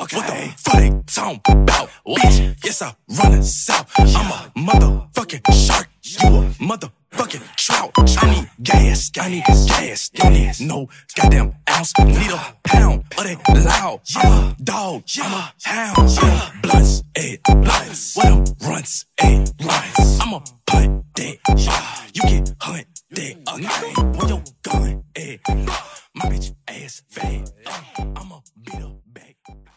Okay. What the fuck they talking about? Bitch, yes, I run it south. I'm a motherfucking shark. You a motherfucking fucking trout. I need gas, I need gas, I need no goddamn ounce. Need a pound of that loud. Yeah, dog, yeah, I'm a hound. Yeah, blunts, eight blunts. What them runts, eight runs. I'm a punt that, yeah. You can hunt that, okay. With your gun, ayy. My bitch ass fat. Uh, I'm a beat up.